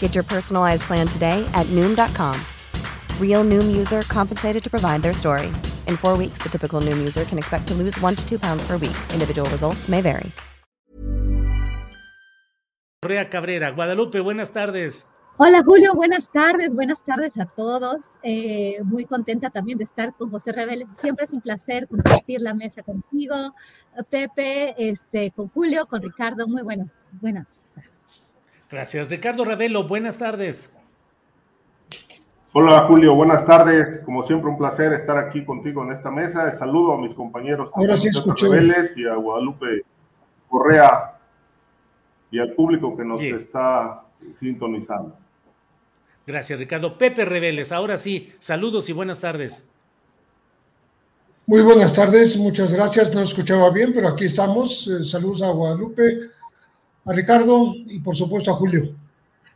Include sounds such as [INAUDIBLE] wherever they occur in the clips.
Get your personalized plan today at Noom.com. Real Noom user compensated to provide their story. In four weeks, the typical Noom user can expect to lose one to two pounds per week. Individual results may vary. Correa Cabrera, Guadalupe, buenas tardes. Hola Julio, buenas tardes, buenas tardes a todos. Eh, muy contenta también de estar con José Reveles. Siempre es un placer compartir la mesa contigo, Pepe, este, con Julio, con Ricardo. Muy buenas, buenas tardes. Gracias. Ricardo Ravelo, buenas tardes. Hola Julio, buenas tardes. Como siempre, un placer estar aquí contigo en esta mesa. Saludo a mis compañeros Ahora sí Reveles y a Guadalupe Correa y al público que nos Bien. está sintonizando. Gracias, Ricardo. Pepe Reveles, ahora sí, saludos y buenas tardes. Muy buenas tardes, muchas gracias. No escuchaba bien, pero aquí estamos. Eh, saludos a Guadalupe, a Ricardo y por supuesto a Julio.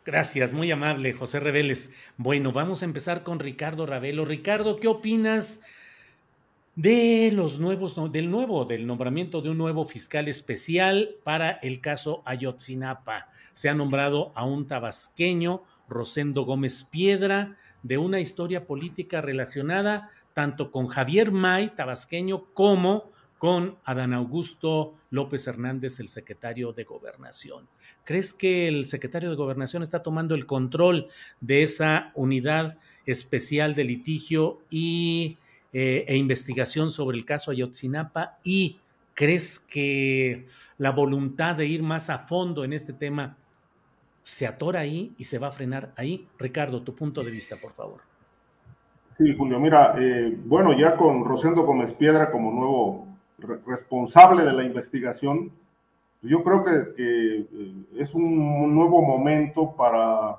Gracias, muy amable, José Reveles. Bueno, vamos a empezar con Ricardo Ravelo. Ricardo, ¿qué opinas de los nuevos, del nuevo, del nombramiento de un nuevo fiscal especial para el caso Ayotzinapa? Se ha nombrado a un tabasqueño, Rosendo Gómez Piedra, de una historia política relacionada tanto con Javier May, tabasqueño, como con Adán Augusto López Hernández, el secretario de Gobernación. ¿Crees que el secretario de Gobernación está tomando el control de esa unidad especial de litigio y, eh, e investigación sobre el caso Ayotzinapa? ¿Y crees que la voluntad de ir más a fondo en este tema se atora ahí y se va a frenar ahí? Ricardo, tu punto de vista, por favor. Sí, Julio, mira, eh, bueno, ya con Rosendo Gómez Piedra como nuevo responsable de la investigación, yo creo que, que, eh, es un nuevo momento para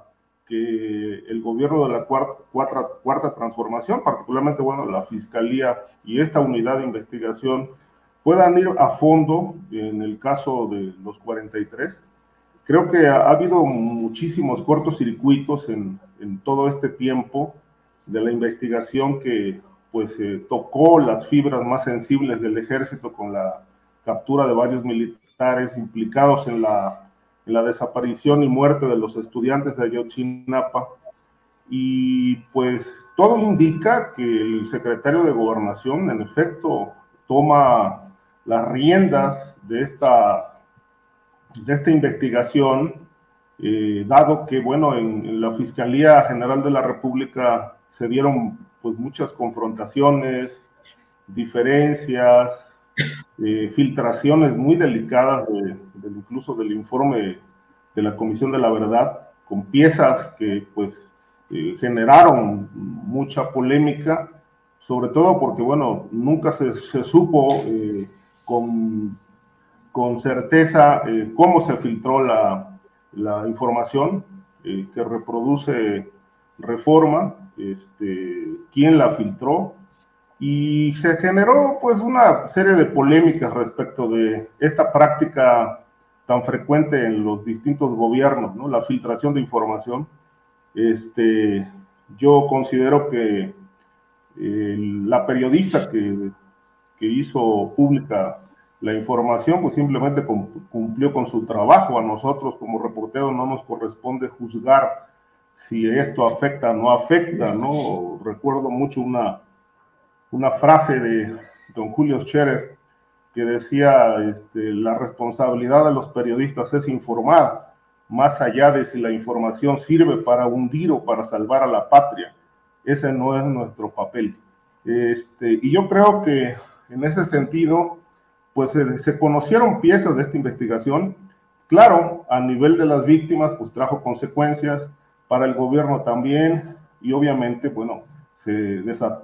que el gobierno de la cuarta, cuarta, cuarta transformación, particularmente bueno, la Fiscalía y esta unidad de investigación, puedan ir a fondo en el caso de los 43. Creo que ha, ha habido muchísimos cortocircuitos en, en todo este tiempo de la investigación que pues eh, tocó las fibras más sensibles del ejército con la captura de varios militares implicados en la, en la desaparición y muerte de los estudiantes de Ayotzinapa. Y pues todo indica que el secretario de Gobernación, en efecto, toma las riendas de esta, de esta investigación, eh, dado que, bueno, en, en la Fiscalía General de la República se dieron pues muchas confrontaciones, diferencias, eh, filtraciones muy delicadas, de, incluso del informe de la Comisión de la Verdad, con piezas que pues eh, generaron mucha polémica, sobre todo porque, bueno, nunca se, se supo eh, con, con, certeza cómo se filtró la, la información que reproduce reforma, este, quién la filtró, y se generó pues una serie de polémicas respecto de esta práctica tan frecuente en los distintos gobiernos, ¿no? la filtración de información. Este, yo considero que eh, la periodista que, que, hizo pública la información, pues simplemente cumplió con su trabajo. A nosotros como reporteros no nos corresponde juzgar si esto afecta o no afecta, ¿no? recuerdo mucho una, una frase de don Julio Scherer que decía, este, la responsabilidad de los periodistas es informar, más allá de si la información sirve para hundir o para salvar a la patria. Ese no es nuestro papel. Este, y yo creo que en ese sentido, pues se conocieron piezas de esta investigación. Claro, a nivel de las víctimas, pues trajo consecuencias, para el gobierno también, y obviamente, bueno, se,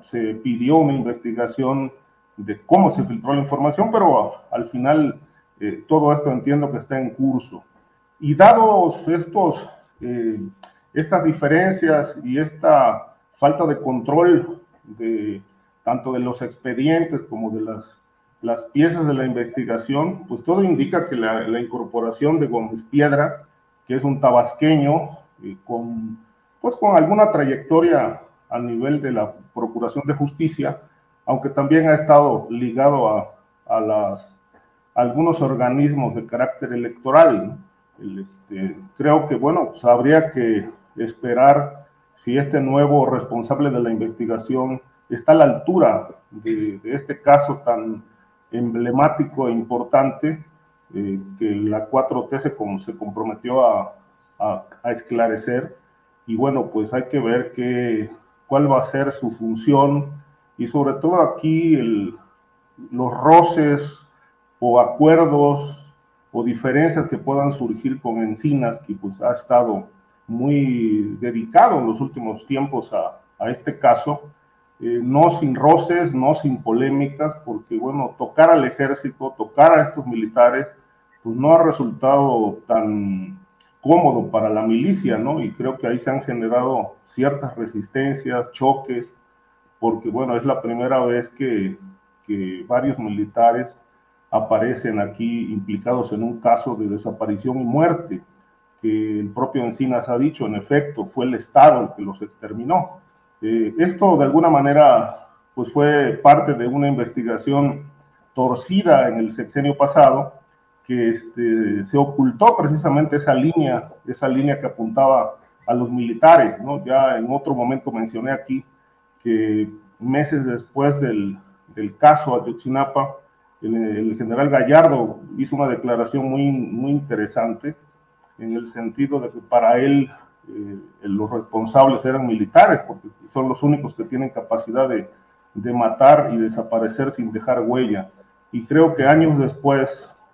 se pidió una investigación de cómo se filtró la información, pero al final eh, todo esto entiendo que está en curso. Y dados estos, eh, estas diferencias y esta falta de control de tanto de los expedientes como de las, las piezas de la investigación, pues todo indica que la, la incorporación de Gómez Piedra, que es un tabasqueño eh, con, pues con alguna trayectoria a nivel de la Procuración de Justicia, aunque también ha estado ligado a, a las, algunos organismos de carácter electoral. este, creo que, bueno, pues habría que esperar si este nuevo responsable de la investigación está a la altura de, este caso tan emblemático e importante eh, que la 4T se, se comprometió a, a, esclarecer. Y bueno, pues hay que ver qué, cuál va a ser su función, y sobre todo aquí el, los roces o acuerdos o diferencias que puedan surgir con Encinas, que pues ha estado muy dedicado en los últimos tiempos a, a este caso, eh, no sin roces, no sin polémicas, porque bueno, tocar al ejército, tocar a estos militares, pues no ha resultado tan cómodo para la milicia, ¿no? Y creo que ahí se han generado ciertas resistencias, choques, porque bueno, es la primera vez que, varios militares aparecen aquí implicados en un caso de desaparición y muerte, que el propio Encinas ha dicho, en efecto, fue el Estado el que los exterminó. Eh, esto de alguna manera pues fue parte de una investigación torcida en el sexenio pasado, que este, se ocultó precisamente esa línea, esa línea que apuntaba a los militares, ¿no? Ya en otro momento mencioné aquí que meses después del, del caso Ayotzinapa, el, el, general Gallardo hizo una declaración muy, muy interesante en el sentido de que para él eh, los responsables eran militares, porque son los únicos que tienen capacidad de, de, matar y desaparecer sin dejar huella. Y creo que años después,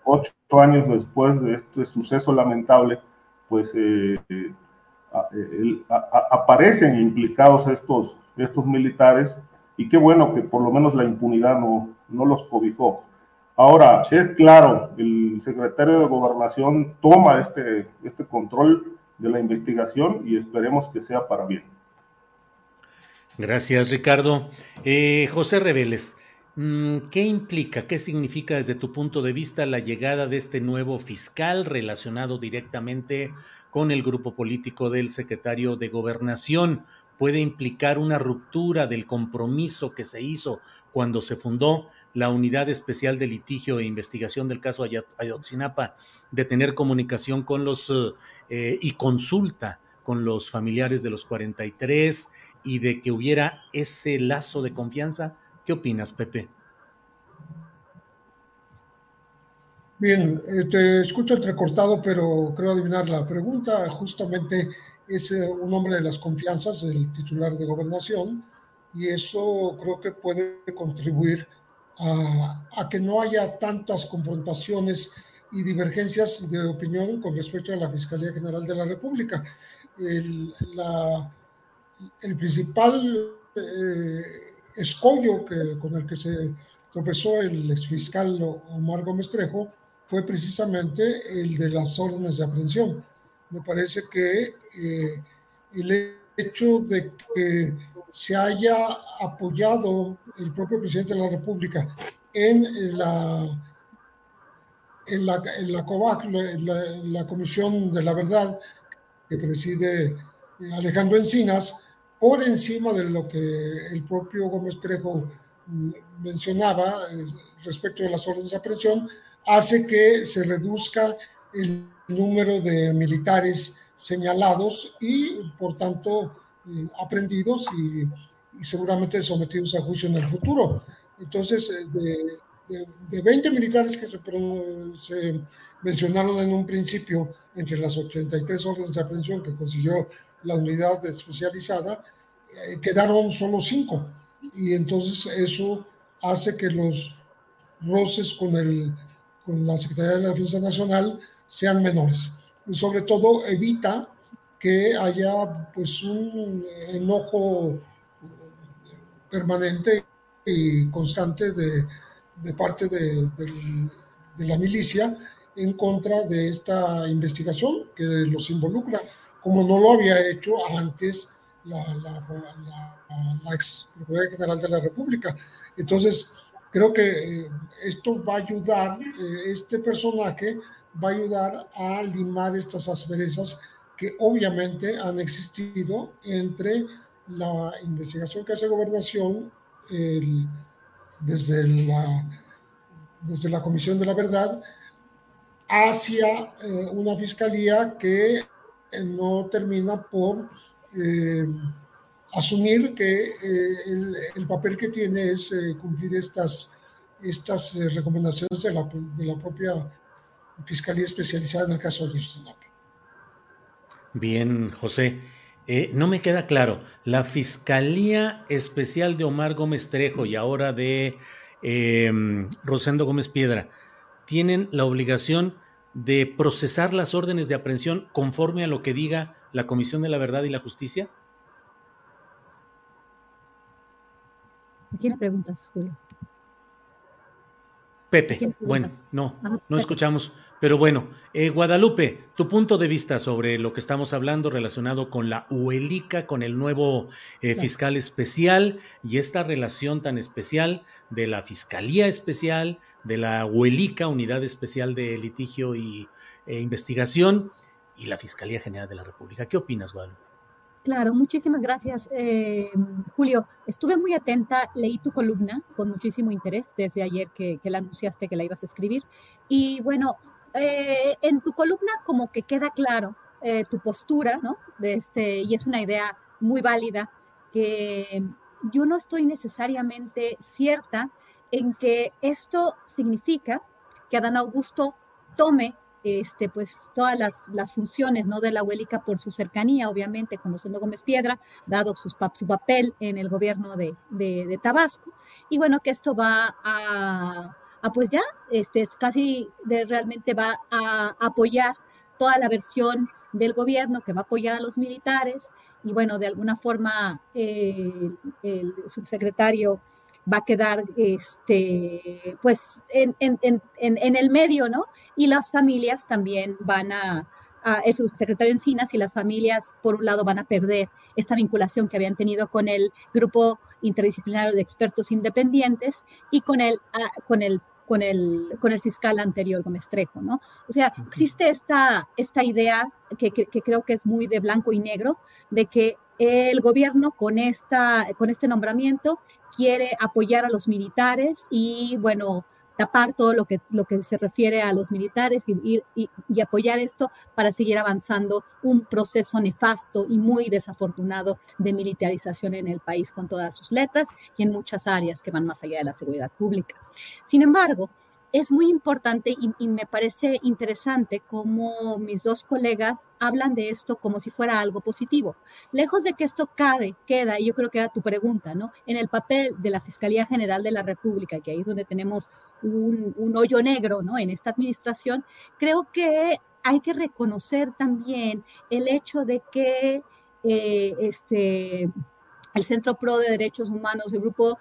ocho años después de este suceso lamentable, pues eh, eh, a, a, aparecen implicados estos, estos militares y qué bueno que por lo menos la impunidad no, no los cobijó. Ahora, es claro, el secretario de Gobernación toma este, este control de la investigación y esperemos que sea para bien. Gracias, Ricardo. Eh, José Reveles, ¿qué implica, qué significa desde tu punto de vista la llegada de este nuevo fiscal relacionado directamente con el grupo político del secretario de Gobernación? puede implicar una ruptura del compromiso que se hizo cuando se fundó la Unidad Especial de Litigio e Investigación del caso Ayotzinapa, de tener comunicación con los eh, y consulta con los familiares de los 43 y de que hubiera ese lazo de confianza. ¿Qué opinas, Pepe? Bien, eh, te escucho entrecortado, pero creo adivinar la pregunta. Justamente es eh, un hombre de las confianzas del titular de gobernación y eso creo que puede contribuir a, a, que no haya tantas confrontaciones y divergencias de opinión con respecto a la Fiscalía General de la República. El, la, el principal eh, escollo que, con el que se tropezó el exfiscal Omar Gómez Trejo fue precisamente el de las órdenes de aprehensión. Me parece que eh, el hecho de que se haya apoyado el propio presidente de la República en la, en la, en COVAC, la, la Comisión de la Verdad, que preside Alejandro Encinas, por encima de lo que el propio Gómez Trejo mencionaba eh, respecto de las órdenes de aprehensión, hace que se reduzca el número de militares señalados y, por tanto, eh, aprendidos y, y seguramente sometidos a juicio en el futuro. Entonces, de, de, 20 militares que se, se, mencionaron en un principio entre las 83 órdenes de aprehensión que consiguió la unidad especializada, eh, quedaron solo 5. Y entonces eso hace que los roces con, el, con la Secretaría de la Defensa Nacional sean menores. Y sobre todo evita que haya pues un enojo permanente y constante de, de parte de, la milicia en contra de esta investigación que los involucra, como no lo había hecho antes la, ex Procuraduría General de la República. Entonces, creo que eh, esto va a ayudar, eh, este personaje va a ayudar a limar estas asperezas que obviamente han existido entre la investigación que hace gobernación, desde la, desde la Comisión de la Verdad hacia eh, una fiscalía que no termina por eh, asumir que el, papel que tiene es cumplir estas, estas recomendaciones de la, de la, propia Fiscalía Especializada en el caso de Ayotzinapa. Bien, José. Eh, no me queda claro, la Fiscalía Especial de Omar Gómez Trejo y ahora de em, Rosendo Gómez Piedra, ¿tienen la obligación de procesar las órdenes de aprehensión conforme a lo que diga la Comisión de la Verdad y la Justicia? ¿A quién le preguntas, Julio? Pepe, bueno, no, no escuchamos. Pero bueno, eh, Guadalupe, tu punto de vista sobre lo que estamos hablando relacionado con la UELICA, con el nuevo eh, fiscal especial y esta relación tan especial de la Fiscalía Especial, de la UELICA, Unidad Especial de Litigio y e Investigación, y la Fiscalía General de la República. ¿Qué opinas, Guadalupe? Claro, muchísimas gracias, eh, Julio. Estuve muy atenta, leí tu columna con muchísimo interés desde ayer que, que, la anunciaste que la ibas a escribir. Y bueno, eh, en tu columna como que queda claro eh, tu postura, ¿no? De este, y es una idea muy válida que yo no estoy necesariamente cierta en que esto significa que Adán Augusto tome este, pues, todas las, funciones ¿no? de la Huélica por su cercanía, obviamente, conociendo Gómez Piedra, dado su papel en el gobierno de, de Tabasco, y bueno, que esto va a Ah, pues ya, este, es casi realmente va a apoyar toda la versión del gobierno que va a apoyar a los militares y bueno, de alguna forma eh, el subsecretario va a quedar este, pues en, en, en, en, el medio, ¿no? Y las familias también van a, el subsecretario Encinas y las familias, por un lado, van a perder esta vinculación que habían tenido con el grupo interdisciplinario de expertos independientes y con el, ah, con el con el, con el fiscal anterior, Gómez Trejo, ¿no? O sea, existe esta, esta idea que, que, creo que es muy de blanco y negro, de que el gobierno con, esta, con este nombramiento quiere apoyar a los militares y, bueno, tapar todo lo que, lo que se refiere a los militares y, y, y, apoyar esto para seguir avanzando un proceso nefasto y muy desafortunado de militarización en el país con todas sus letras y en muchas áreas que van más allá de la seguridad pública. Sin embargo, es muy importante y, me parece interesante cómo mis dos colegas hablan de esto como si fuera algo positivo. Lejos de que esto cabe, queda, y yo creo que era tu pregunta, ¿no? En el papel de la Fiscalía General de la República, que ahí es donde tenemos un, hoyo negro, ¿no? En esta administración, creo que hay que reconocer también el hecho de que eh, este el Centro Pro de Derechos Humanos, el Grupo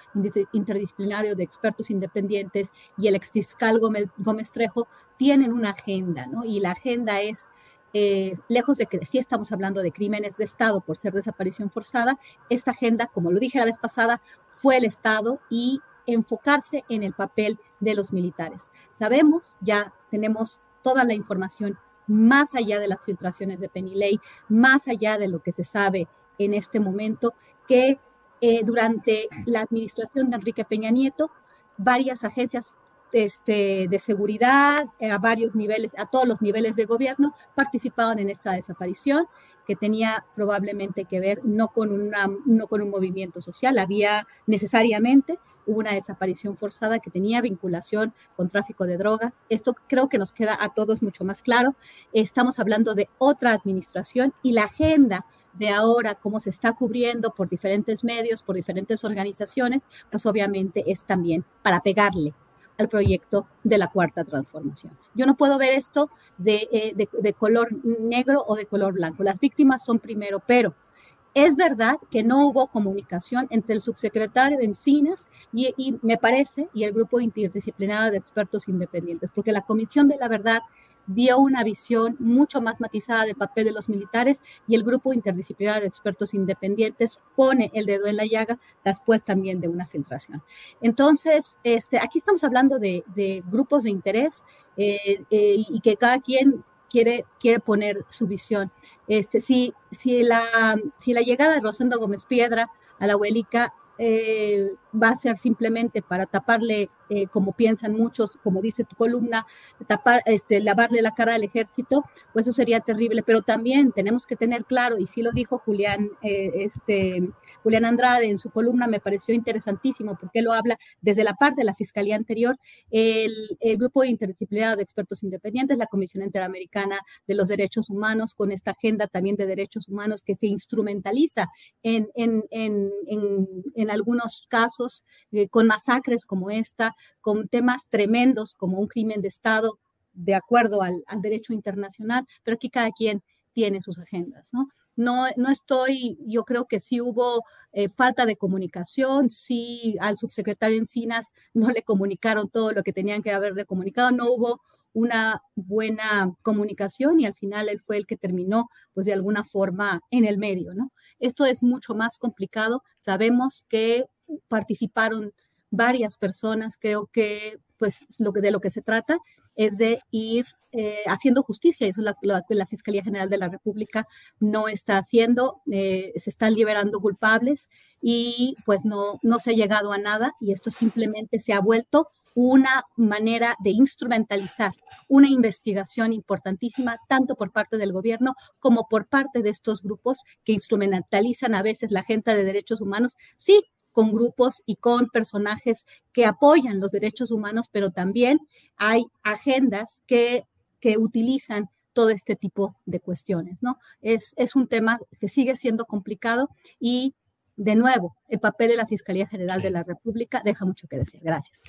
Interdisciplinario de Expertos Independientes y el exfiscal Gómez, Gómez Trejo tienen una agenda, ¿no? Y la agenda es, eh, lejos de que sí estamos hablando de crímenes de Estado por ser desaparición forzada, esta agenda, como lo dije la vez pasada, fue el Estado y enfocarse en el papel de los militares. Sabemos, ya tenemos toda la información más allá de las filtraciones de Penny más allá de lo que se sabe en este momento, que eh, durante la administración de Enrique Peña Nieto, varias agencias este, de seguridad eh, a varios niveles, a todos los niveles de gobierno, participaban en esta desaparición que tenía probablemente que ver no con, una, no con un movimiento social, había necesariamente una desaparición forzada que tenía vinculación con tráfico de drogas. Esto creo que nos queda a todos mucho más claro. Estamos hablando de otra administración y la agenda de ahora, cómo se está cubriendo por diferentes medios, por diferentes organizaciones, pues obviamente es también para pegarle al proyecto de la cuarta transformación. Yo no puedo ver esto de, eh, color negro o de color blanco. Las víctimas son primero, pero es verdad que no hubo comunicación entre el subsecretario de Encinas y, y, me parece, y el grupo interdisciplinario de expertos independientes, porque la Comisión de la Verdad dio una visión mucho más matizada del papel de los militares y el grupo interdisciplinario de expertos independientes pone el dedo en la llaga después también de una filtración. Entonces, este, aquí estamos hablando de, grupos de interés eh, eh, y que cada quien quiere, quiere poner su visión. Este, si, si, la, si la llegada de Rosendo Gómez Piedra a la Huelica eh, va a ser simplemente para taparle eh, como piensan muchos, como dice tu columna, tapar, este, lavarle la cara al ejército, pues eso sería terrible. Pero también tenemos que tener claro, y sí lo dijo Julián, eh, este, Julián Andrade en su columna, me pareció interesantísimo porque lo habla desde la parte de la Fiscalía anterior, el, Grupo Interdisciplinario de Expertos Independientes, la Comisión Interamericana de los Derechos Humanos, con esta agenda también de derechos humanos que se instrumentaliza en, en, en, en algunos casos eh, con masacres como esta, con temas tremendos como un crimen de Estado de acuerdo al, derecho internacional, pero aquí cada quien tiene sus agendas, ¿no? No, no estoy, yo creo que sí hubo eh, falta de comunicación, sí al subsecretario Encinas no le comunicaron todo lo que tenían que haberle comunicado, no hubo una buena comunicación y al final él fue el que terminó, pues de alguna forma en el medio, ¿no? Esto es mucho más complicado. Sabemos que participaron varias personas. Creo que pues lo que, de lo que se trata es de ir eh, haciendo justicia. Eso la, la, Fiscalía General de la República no está haciendo. Eh, se están liberando culpables y pues no, no se ha llegado a nada y esto simplemente se ha vuelto una manera de instrumentalizar una investigación importantísima, tanto por parte del gobierno como por parte de estos grupos que instrumentalizan a veces la agenda de derechos humanos, sí, con grupos y con personajes que apoyan los derechos humanos, pero también hay agendas que, que utilizan todo este tipo de cuestiones, ¿no? Es, es un tema que sigue siendo complicado y, de nuevo, el papel de la Fiscalía General de la República deja mucho que decir. Gracias.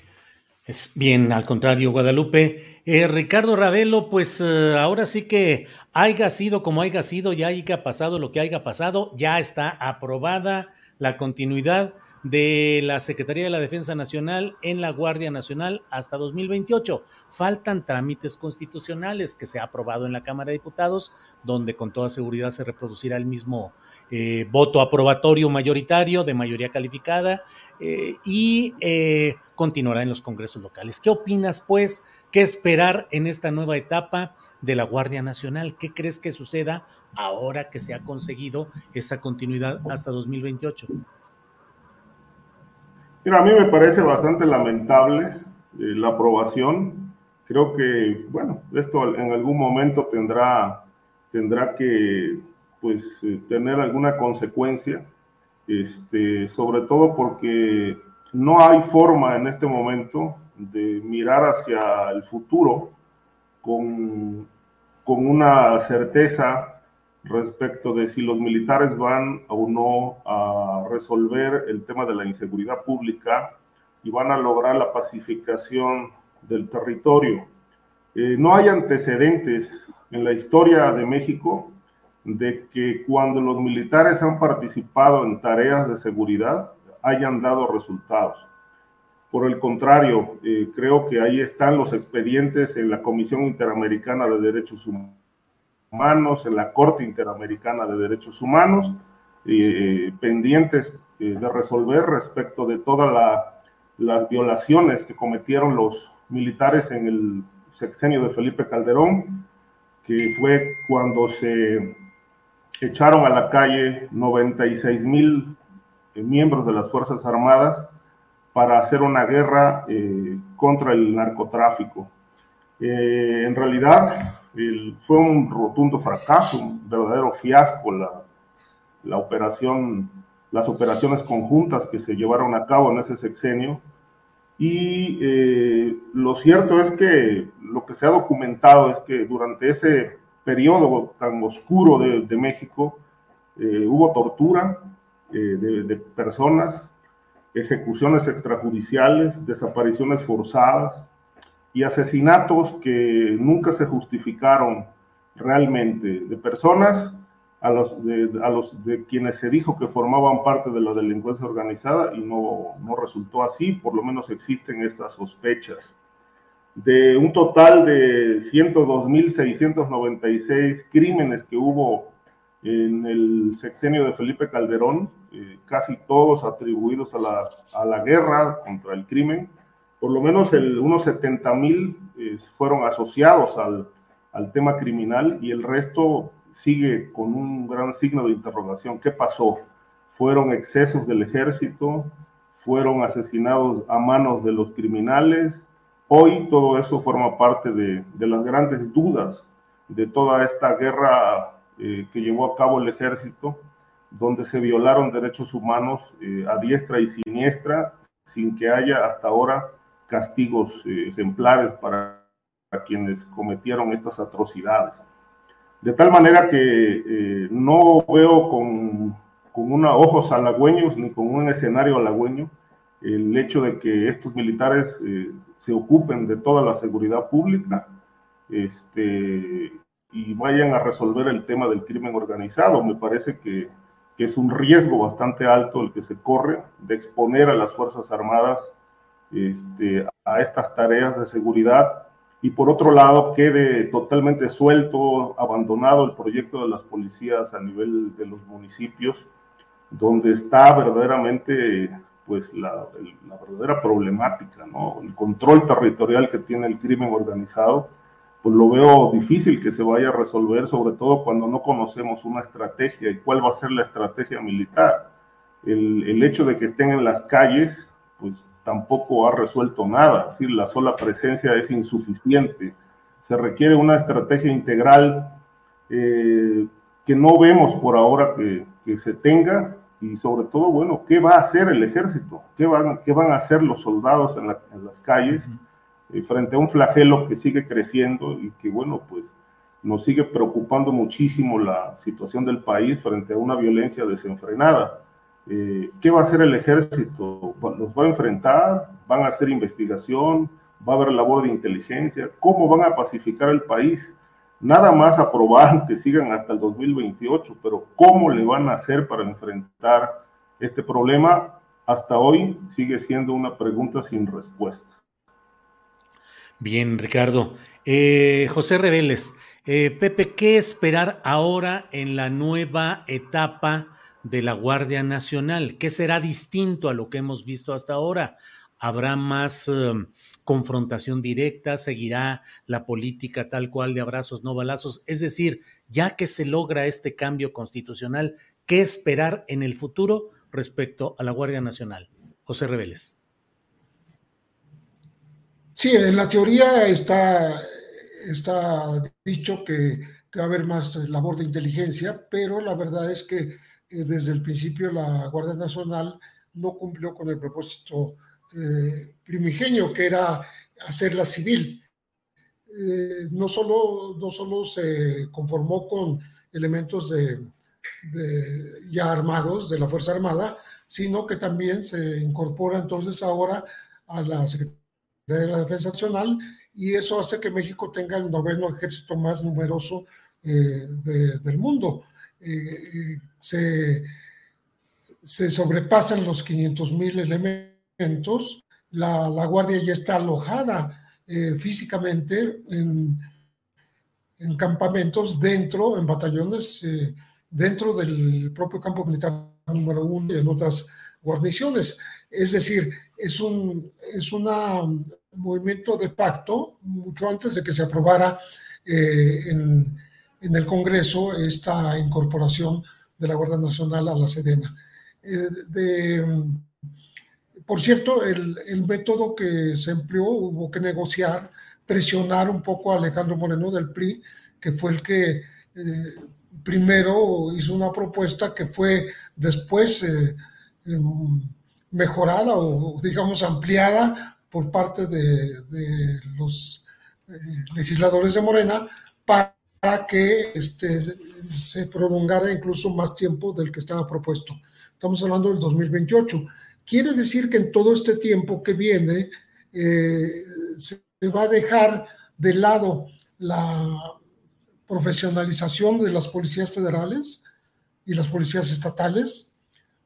Es bien, al contrario, Guadalupe. Eh, Ricardo Ravelo, pues eh, ahora sí que haya sido como haya sido, ya haya pasado lo que haya pasado, ya está aprobada la continuidad de la Secretaría de la Defensa Nacional en la Guardia Nacional hasta 2028. Faltan trámites constitucionales que se ha aprobado en la Cámara de Diputados, donde con toda seguridad se reproducirá el mismo eh, voto aprobatorio mayoritario de mayoría calificada eh, y eh, continuará en los congresos locales. ¿Qué opinas, pues? ¿Qué esperar en esta nueva etapa de la Guardia Nacional? ¿Qué crees que suceda ahora que se ha conseguido esa continuidad hasta 2028? A mí me parece bastante lamentable eh, la aprobación. Creo que, bueno, esto en algún momento tendrá, tendrá que pues, eh, tener alguna consecuencia, este, sobre todo porque no hay forma en este momento de mirar hacia el futuro con, con una certeza respecto de si los militares van o no a resolver el tema de la inseguridad pública y van a lograr la pacificación del territorio. Eh, no hay antecedentes en la historia de México de que cuando los militares han participado en tareas de seguridad hayan dado resultados. Por el contrario, eh, creo que ahí están los expedientes en la Comisión Interamericana de Derechos Humanos Humanos, en la Corte Interamericana de Derechos Humanos, eh, pendientes eh, de resolver respecto de todas las violaciones que cometieron los militares en el sexenio de Felipe Calderón, que fue cuando se echaron a la calle 96 mil eh, miembros de las Fuerzas Armadas para hacer una guerra contra el narcotráfico. en realidad fue un rotundo fracaso, un verdadero fiasco la, la operación, las operaciones conjuntas que se llevaron a cabo en ese sexenio. Y eh, lo cierto es que lo que se ha documentado es que durante ese periodo tan oscuro de, México eh, hubo tortura eh, de, de personas, ejecuciones extrajudiciales, desapariciones forzadas y asesinatos que nunca se justificaron realmente de personas a los de, a los de quienes se dijo que formaban parte de la delincuencia organizada y no, no resultó así, por lo menos existen estas sospechas. De un total de 102.696 crímenes que hubo en el sexenio de Felipe Calderón, eh, casi todos atribuidos a la, a la, guerra contra el crimen, por lo menos unos 70.000 eh, fueron asociados al, al tema criminal y el resto sigue con un gran signo de interrogación. ¿Qué pasó? ¿Fueron excesos del ejército? ¿Fueron asesinados a manos de los criminales? Hoy todo eso forma parte de, las grandes dudas de toda esta guerra eh, que llevó a cabo el ejército, donde se violaron derechos humanos eh, a diestra y siniestra, sin que haya hasta ahora castigos eh, ejemplares para quienes cometieron estas atrocidades. De tal manera que eh, no veo con, con una, ojos halagüeños ni con un escenario halagüeño el hecho de que estos militares eh, se ocupen de toda la seguridad pública este, y vayan a resolver el tema del crimen organizado. Me parece que, que, es un riesgo bastante alto el que se corre de exponer a las Fuerzas Armadas este, a estas tareas de seguridad y por otro lado quede totalmente suelto, abandonado el proyecto de las policías a nivel de los municipios, donde está verdaderamente pues la, la, verdadera problemática, ¿no? El control territorial que tiene el crimen organizado, pues lo veo difícil que se vaya a resolver, sobre todo cuando no conocemos una estrategia y cuál va a ser la estrategia militar. El, el hecho de que estén en las calles, pues tampoco ha resuelto nada, es decir, la sola presencia es insuficiente. Se requiere una estrategia integral eh, que no vemos por ahora que, se tenga y sobre todo, bueno, ¿qué va a hacer el ejército? ¿Qué van, qué van a hacer los soldados en, las calles eh, frente a un flagelo que sigue creciendo y que, bueno, pues nos sigue preocupando muchísimo la situación del país frente a una violencia desenfrenada? Eh, ¿Qué va a hacer el ejército? ¿Los va a enfrentar? ¿Van a hacer investigación? ¿Va a haber labor de inteligencia? ¿Cómo van a pacificar el país? Nada más aprobar que sigan hasta el 2028, pero ¿cómo le van a hacer para enfrentar este problema? Hasta hoy sigue siendo una pregunta sin respuesta. Bien, Ricardo. Eh, José Reveles, eh, Pepe, ¿qué esperar ahora en la nueva etapa? De la Guardia Nacional? ¿Qué será distinto a lo que hemos visto hasta ahora? ¿Habrá más em, confrontación directa? ¿Seguirá la política tal cual de abrazos, no balazos? Es decir, ya que se logra este cambio constitucional, ¿qué esperar en el futuro respecto a la Guardia Nacional? José Reveles. Sí, en la teoría está, está dicho que, va a haber más labor de inteligencia, pero la verdad es que eh, desde el principio la Guardia Nacional no cumplió con el propósito eh, primigenio, que era hacerla civil. Eh, no, solo, no solo se conformó con elementos de, ya armados de la Fuerza Armada, sino que también se incorpora entonces ahora a la Secretaría de la Defensa Nacional y eso hace que México tenga el noveno ejército más numeroso del mundo se, sobrepasan los 500 mil elementos, la, Guardia ya está alojada eh, físicamente en, en, campamentos dentro, en batallones, eh, dentro del propio campo militar número uno y en otras guarniciones. Es decir, es un es una movimiento de pacto mucho antes de que se aprobara eh, en, en, el Congreso esta incorporación de la Guardia Nacional a la Sedena. Eh, por cierto, el, método que se empleó, hubo que negociar, presionar un poco a Alejandro Moreno del PRI, que fue el que eh, primero hizo una propuesta que fue después eh, em, mejorada o digamos ampliada por parte de, los legisladores de Morena para que este, se prolongara incluso más tiempo del que estaba propuesto. Estamos hablando del 2028. Quiere decir que en todo este tiempo que viene eh, se va a dejar de lado la profesionalización de las policías federales y las policías estatales.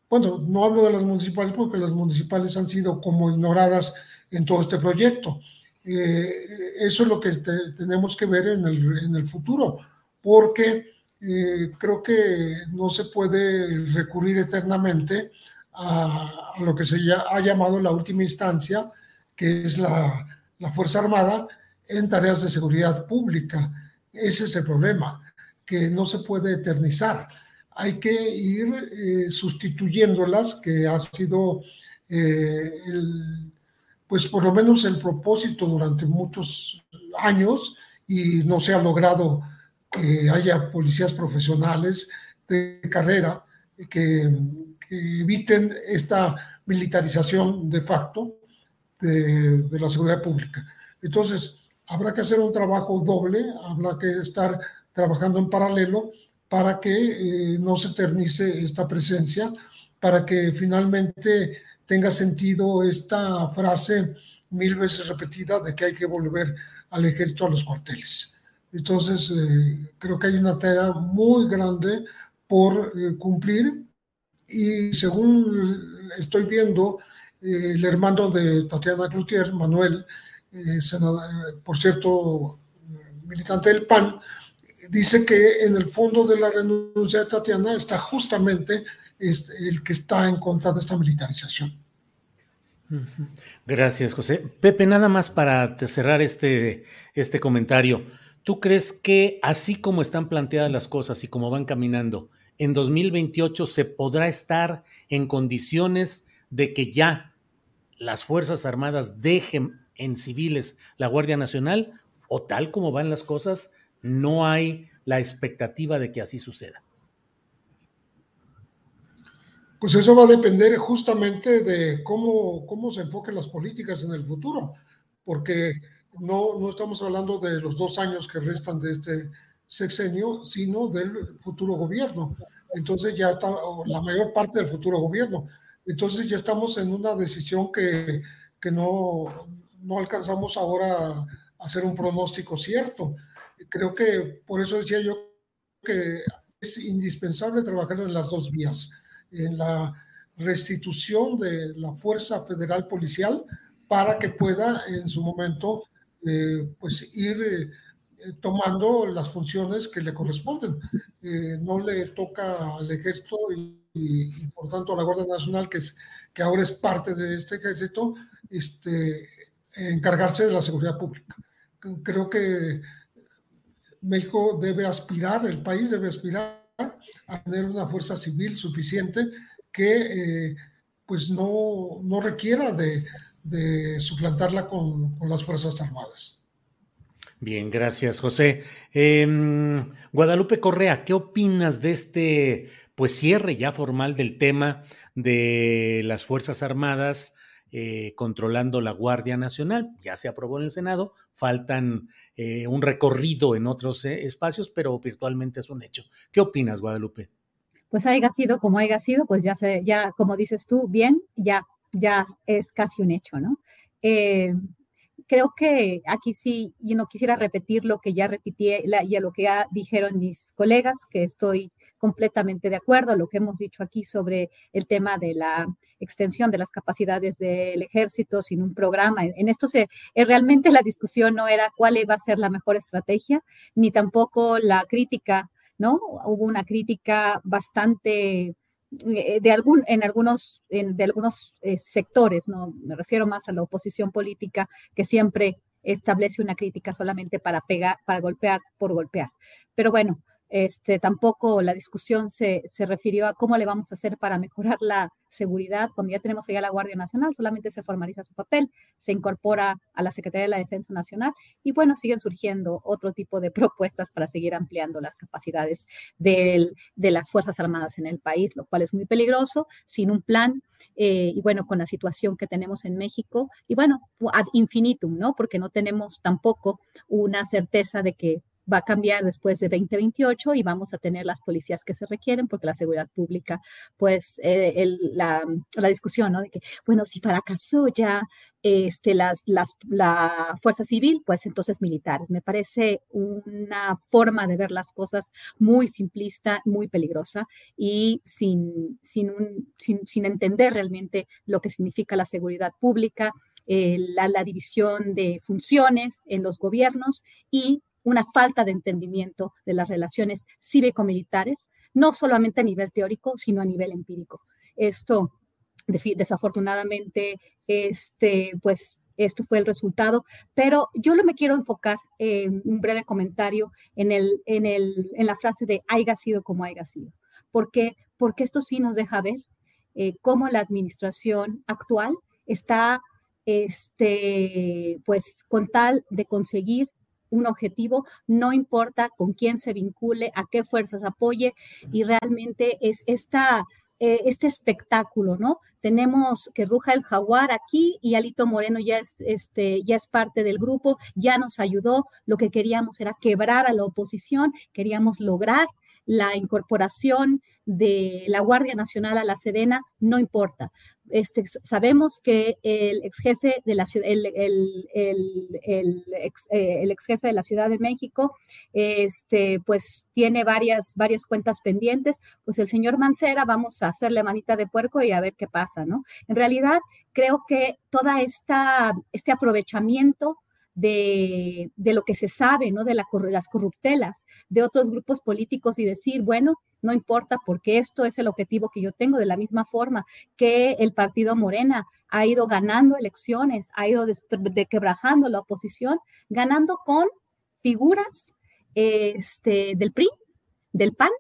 Bueno, no hablo de las municipales porque las municipales han sido como ignoradas en todo este proyecto. Eh, eso es lo que tenemos que ver en el, en el futuro, porque eh, creo que no se puede recurrir eternamente a, lo que se ha llamado la última instancia, que es la, la, Fuerza Armada, en tareas de seguridad pública. Ese es el problema, que no se puede eternizar. Hay que ir eh, sustituyéndolas, que ha sido eh, el, pues por lo menos el propósito durante muchos años y no se ha logrado que haya policías profesionales de carrera que, eviten esta militarización de facto de, la seguridad pública. Entonces, habrá que hacer un trabajo doble, habrá que estar trabajando en paralelo para que eh, no se eternice esta presencia, para que finalmente tenga sentido esta frase mil veces repetida de que hay que volver al ejército a los cuarteles. Entonces, eh, creo que hay una tarea muy grande por eh, cumplir y según estoy viendo, eh, el hermano de Tatiana Cloutier, Manuel, por cierto, militante del PAN, dice que en el fondo de la renuncia de Tatiana está justamente el que está en contra de esta militarización. Gracias, José. Pepe, nada más para cerrar este, este comentario. ¿Tú crees que así como están planteadas las cosas y como van caminando, en 2028 se podrá estar en condiciones de que ya las Fuerzas Armadas dejen en civiles la Guardia Nacional o tal como van las cosas, no hay la expectativa de que así suceda? Pues eso va a depender justamente de cómo, cómo se enfoquen las políticas en el futuro, porque no, no estamos hablando de los dos años que restan de este sexenio, sino del futuro gobierno. Entonces ya está la mayor parte del futuro gobierno. Entonces ya estamos en una decisión que, que no, no alcanzamos ahora a hacer un pronóstico cierto. Creo que por eso decía yo que es indispensable trabajar en las dos vías, en la restitución de la fuerza federal policial para que pueda en su momento eh, pues ir eh, eh, tomando las funciones que le corresponden. no le toca al ejército y, por tanto a la Guardia Nacional, que, es, que ahora es parte de este ejército, este, encargarse de la seguridad pública. Creo que México debe aspirar, el país debe aspirar a tener una fuerza civil suficiente que pues no, no requiera de, de suplantarla con, las Fuerzas Armadas. Bien, gracias, José. Em, Guadalupe Correa, ¿qué opinas de este pues cierre ya formal del tema de las Fuerzas Armadas eh, controlando la Guardia Nacional? Ya se aprobó en el Senado, faltan eh, un recorrido en otros eh, espacios, pero virtualmente es un hecho. ¿Qué opinas, Guadalupe? Pues haya sido como haya sido, pues ya se, ya como dices tú, bien, ya ya es casi un hecho, ¿no? Creo que aquí sí, yo no quisiera repetir lo que ya repetí y a lo que ya dijeron mis colegas, que estoy completamente de acuerdo lo que hemos dicho aquí sobre el tema de la extensión de las capacidades del ejército sin un programa. En esto se, eh, realmente la discusión no era cuál iba a ser la mejor estrategia, ni tampoco la crítica, ¿no? Hubo una crítica bastante eh, de algún, en algunos, de algunos eh, sectores, ¿no? Me refiero más a la oposición política que siempre establece una crítica solamente para pegar, para golpear por golpear. Pero bueno, este, tampoco la discusión se, se, refirió a cómo le vamos a hacer para mejorar la seguridad cuando ya tenemos allá la Guardia Nacional, solamente se formaliza su papel, se incorpora a la Secretaría de la Defensa Nacional y bueno, siguen surgiendo otro tipo de propuestas para seguir ampliando las capacidades de las Fuerzas Armadas en el país, lo cual es muy peligroso, sin un plan eh, y bueno, con la situación que tenemos en México y bueno, ad infinitum, ¿no? Porque no tenemos tampoco una certeza de que va a cambiar después de 2028 y vamos a tener las policías que se requieren porque la seguridad pública, pues eh, la, la, discusión, ¿no? De que, bueno, si fracasó ya este, las, las, la fuerza civil, pues entonces militares. Me parece una forma de ver las cosas muy simplista, muy peligrosa y sin, sin, un, sin, sin entender realmente lo que significa la seguridad pública, eh, la, la división de funciones en los gobiernos y una falta de entendimiento de las relaciones cívico-militares, no solamente a nivel teórico, sino a nivel empírico. Esto, desafortunadamente, este, pues esto fue el resultado, pero yo lo me quiero enfocar en un breve comentario en, el, en, el, en la frase de haya sido como haya sido. ¿Por qué? Porque esto sí nos deja ver eh, cómo la administración actual está, este, pues, con tal de conseguir un objetivo, no importa con quién se vincule, a qué fuerzas apoye, y realmente es esta, eh, este espectáculo, ¿no? Tenemos que ruja el jaguar aquí y Alito Moreno ya es, este, ya es parte del grupo, ya nos ayudó, lo que queríamos era quebrar a la oposición, queríamos lograr la incorporación de la Guardia Nacional a la Sedena, no importa. Este, sabemos que el ex jefe de la ex, eh, el, ex, jefe de la Ciudad de México, este, pues tiene varias, varias cuentas pendientes, pues el señor Mancera, vamos a hacerle manita de puerco y a ver qué pasa, ¿no? En realidad, creo que toda esta, este aprovechamiento de, de, lo que se sabe, ¿no? De la, las corruptelas de otros grupos políticos y decir, bueno, no importa porque esto es el objetivo que yo tengo, de la misma forma que el partido Morena ha ido ganando elecciones, ha ido quebrajando la oposición, ganando con figuras este, del PRI, del PAN,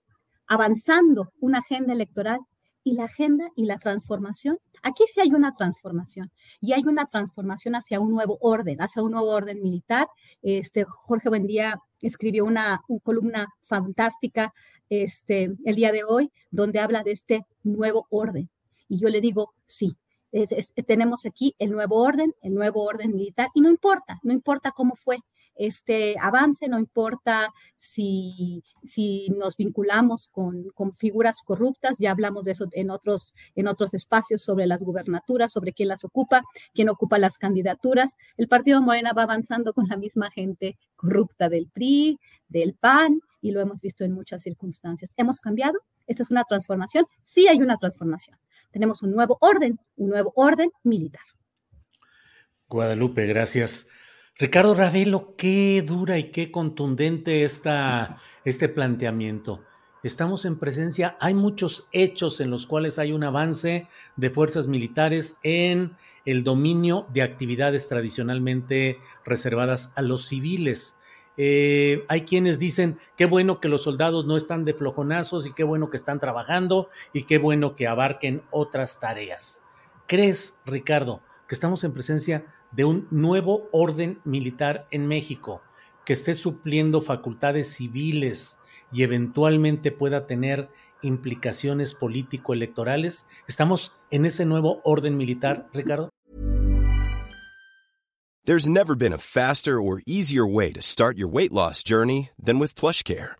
avanzando una agenda electoral y la agenda y la transformación. Aquí sí hay una transformación y hay una transformación hacia un nuevo orden, hacia un nuevo orden militar. Este, Jorge Buendía escribió una, columna fantástica este, el día de hoy, donde habla de este nuevo orden. Y yo le digo, sí, tenemos aquí el nuevo orden, el nuevo orden militar, y no importa, no importa cómo fue este avance, no importa si, si nos vinculamos con, con, figuras corruptas, ya hablamos de eso en otros, en otros espacios sobre las gubernaturas, sobre quién las ocupa, quién ocupa las candidaturas. El Partido Morena va avanzando con la misma gente corrupta del PRI, del PAN, y lo hemos visto en muchas circunstancias. ¿Hemos cambiado? ¿Esta es una transformación? Sí hay una transformación. Tenemos un nuevo orden, un nuevo orden militar. Guadalupe, gracias. Ricardo Ravelo, qué dura y qué contundente está este planteamiento. Estamos en presencia, hay muchos hechos en los cuales hay un avance de fuerzas militares en el dominio de actividades tradicionalmente reservadas a los civiles. Eh, hay quienes dicen, qué bueno que los soldados no están de flojonazos y qué bueno que están trabajando y qué bueno que abarquen otras tareas. ¿Crees, Ricardo, que estamos en presencia de un nuevo orden militar en México que esté supliendo facultades civiles y eventualmente pueda tener implicaciones político-electorales? ¿Estamos en ese nuevo orden militar, Ricardo? There's never been a faster or easier way to start your weight loss journey than with PlushCare.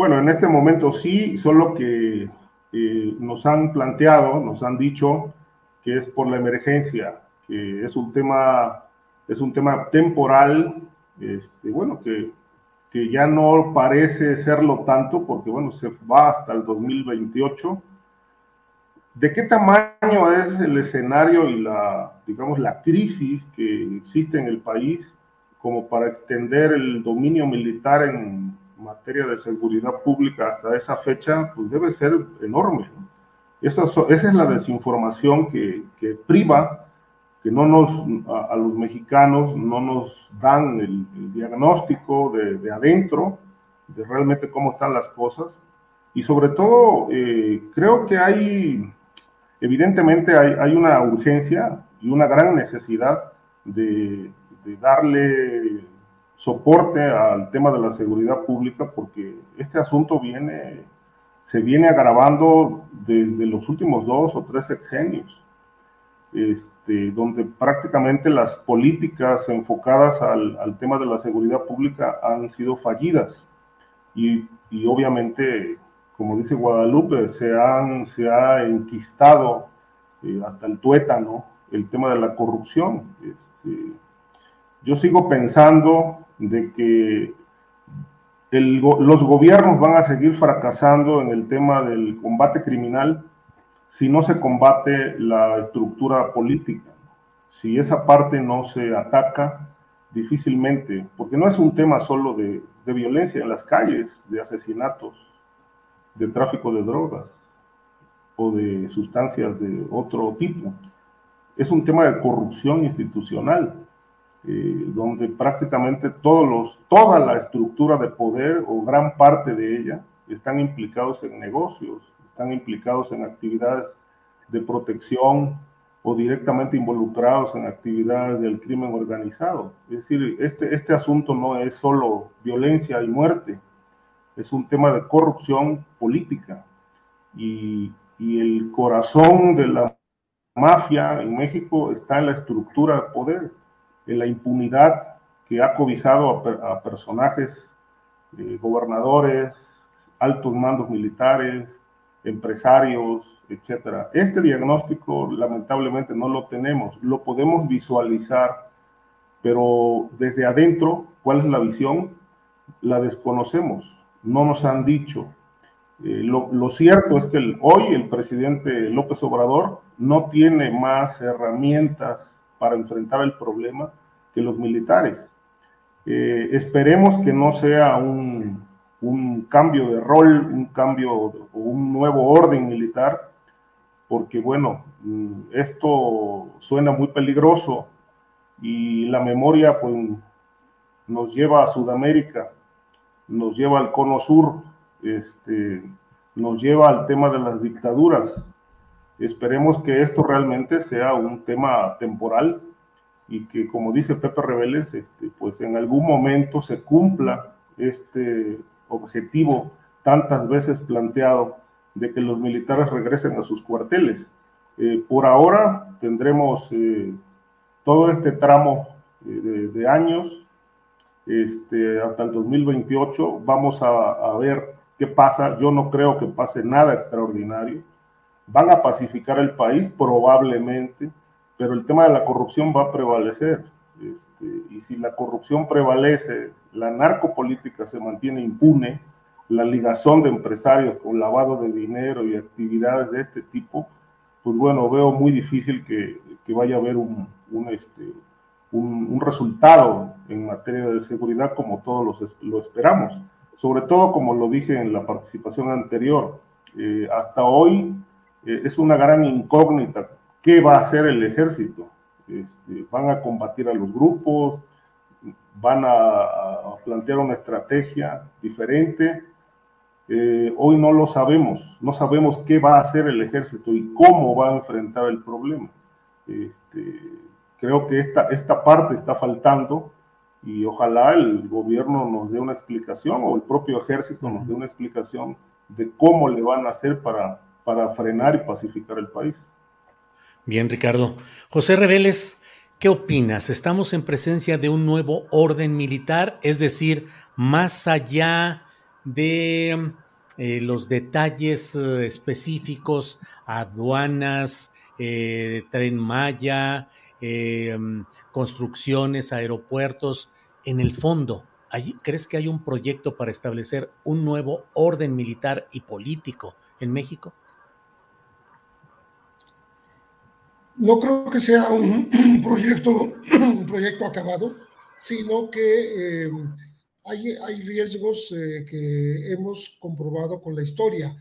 Bueno, en este momento sí, solo que eh, nos han planteado, nos han dicho que es por la emergencia, que es un tema, es un tema temporal, este, bueno, que, que ya no parece serlo tanto, porque bueno, se va hasta el 2028. ¿De qué tamaño es el escenario y la, digamos, la crisis que existe en el país como para extender el dominio militar en materia de seguridad pública hasta esa fecha, pues debe ser enorme. Esa, esa es la desinformación que, que priva, que no nos, a, los mexicanos no nos dan el, diagnóstico de, de, adentro, de realmente cómo están las cosas. Y sobre todo, eh, creo que hay, evidentemente hay, hay, una urgencia y una gran necesidad de, de darle soporte al tema de la seguridad pública porque este asunto viene, se viene agravando desde los últimos dos o tres sexenios, este, donde prácticamente las políticas enfocadas al, al, tema de la seguridad pública han sido fallidas y, y, obviamente, como dice Guadalupe, se, han, se ha enquistado eh, hasta el tuétano el tema de la corrupción. Este, yo sigo pensando de que los gobiernos van a seguir fracasando en el tema del combate criminal si no se combate la estructura política. Si esa parte no se ataca, difícilmente, porque no es un tema solo de violencia en las calles, de asesinatos, de tráfico de drogas o de sustancias de otro tipo. Es un tema de corrupción institucional eh, donde prácticamente todos los, toda la estructura de poder o gran parte de ella están implicados en negocios, están implicados en actividades de protección o directamente involucrados en actividades del crimen organizado. Es decir, este, este asunto no es solo violencia y muerte, es un tema de corrupción política. Y, y el corazón de la mafia en México está en la estructura de poder la impunidad que ha cobijado a, personajes, eh, gobernadores, altos mandos militares, empresarios, etcétera. Este diagnóstico lamentablemente no lo tenemos, lo podemos visualizar, pero desde adentro, ¿cuál es la visión? La desconocemos, no nos han dicho. Eh, lo, cierto es que hoy el presidente López Obrador no tiene más herramientas para enfrentar el problema que los militares. Eh, esperemos que no sea un, un, cambio de rol, un cambio o un nuevo orden militar, porque bueno, mm, esto suena muy peligroso y la memoria pues nos lleva a Sudamérica, nos lleva al cono sur, este, nos lleva al tema de las dictaduras. Esperemos que esto realmente sea un tema temporal y que, como dice Pepe Rebeles, este, pues en algún momento se cumpla este objetivo tantas veces planteado de que los militares regresen a sus cuarteles. Eh, por ahora tendremos eh, todo este tramo eh, de, de, años este, hasta el 2028. Vamos a, a ver qué pasa. Yo no creo que pase nada extraordinario van a pacificar el país probablemente, pero el tema de la corrupción va a prevalecer. Este, y si la corrupción prevalece, la narcopolítica se mantiene impune, la ligazón de empresarios con lavado de dinero y actividades de este tipo, pues bueno, veo muy difícil que, que vaya a haber un, un, este, un, un, resultado en materia de seguridad como todos los, lo esperamos. Sobre todo, como lo dije en la participación anterior, eh, hasta hoy eh, es una gran incógnita. ¿Qué va a hacer el ejército? Este, ¿Van a combatir a los grupos? ¿Van a, a plantear una estrategia diferente? Eh, hoy no lo sabemos, no sabemos qué va a hacer el ejército y cómo va a enfrentar el problema. Este, creo que esta, esta parte está faltando y ojalá el gobierno nos dé una explicación o el propio ejército nos dé una explicación de cómo le van a hacer para, para frenar y pacificar el país. Bien, Ricardo. José Reveles, ¿qué opinas? ¿Estamos en presencia de un nuevo orden militar? Es decir, más allá de eh, los detalles eh, específicos, aduanas, eh, tren Maya, construcciones, aeropuertos, en el fondo, ¿crees que hay un proyecto para establecer un nuevo orden militar y político en México? No creo que sea un, [CLEARS THROAT] proyecto, [CLEARS THROAT] un proyecto acabado, sino que eh, hay, hay, riesgos eh, que hemos comprobado con la historia.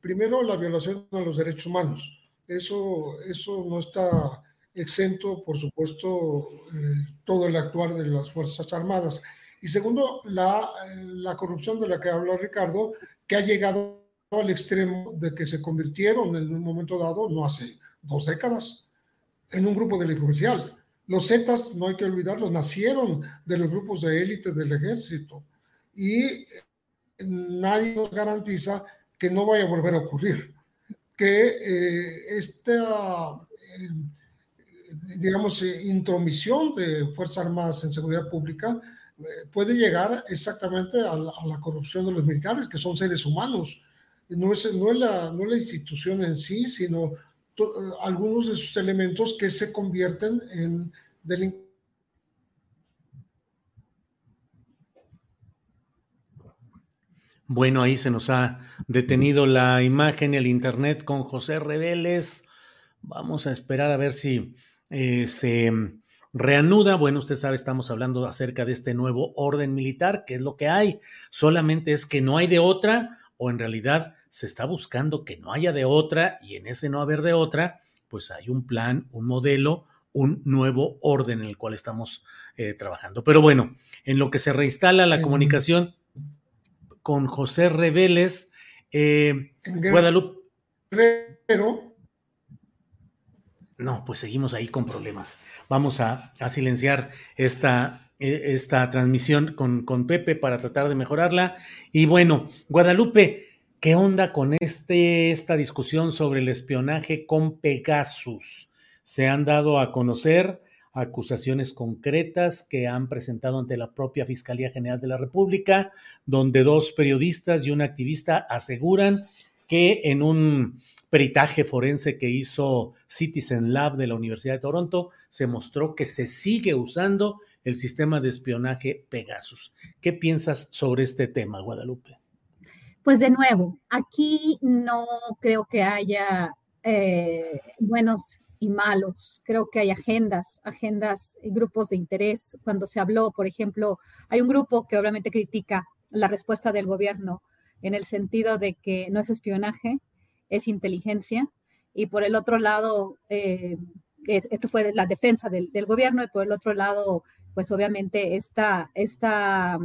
Primero, la violación de los derechos humanos. Eso, eso no está exento, por supuesto, eh, todo el actuar de las Fuerzas Armadas. Y segundo, la, la corrupción de la que habla Ricardo, que ha llegado al extremo de que se convirtieron en un momento dado, no hace dos décadas, en un grupo delincuencial. Los Zetas, no hay que olvidarlo, nacieron de los grupos de élite del ejército y nadie nos garantiza que no vaya a volver a ocurrir. Que eh, esta, eh, digamos, eh, intromisión de Fuerzas Armadas en seguridad pública puede llegar exactamente a la, corrupción de los militares, que son seres humanos. No es, no, es la, no es la institución en sí, sino eh, algunos de sus elementos que se convierten en delincuentes. Bueno, ahí se nos ha detenido la imagen y el internet con José Reveles. Vamos a esperar a ver si eh, se reanuda. Bueno, usted sabe, estamos hablando acerca de este nuevo orden militar, que es lo que hay. Solamente es que no hay de otra o en realidad se está buscando que no haya de otra y en ese no haber de otra, pues hay un plan, un modelo, un nuevo orden en el cual estamos eh, trabajando. Pero bueno, en lo que se reinstala la comunicación con José Reveles, eh, Guadalupe. Pero. No, pues seguimos ahí con problemas. Vamos a, silenciar esta, e, esta transmisión con, con Pepe para tratar de mejorarla. Y bueno, Guadalupe, ¿Qué onda con este, esta discusión sobre el espionaje con Pegasus? Se han dado a conocer acusaciones concretas que han presentado ante la propia Fiscalía General de la República, donde dos periodistas y un activista aseguran que en un peritaje forense que hizo Citizen Lab de la Universidad de Toronto se mostró que se sigue usando el sistema de espionaje Pegasus. ¿Qué piensas sobre este tema, Guadalupe? Pues de nuevo, aquí no creo que haya eh, buenos y malos. Creo que hay agendas, agendas, y grupos de interés. Cuando se habló, por ejemplo, hay un grupo que obviamente critica la respuesta del gobierno en el sentido de que no es espionaje, es inteligencia. Y por el otro lado, eh, esto fue la defensa del, del, gobierno y por el otro lado, pues obviamente esta, esta,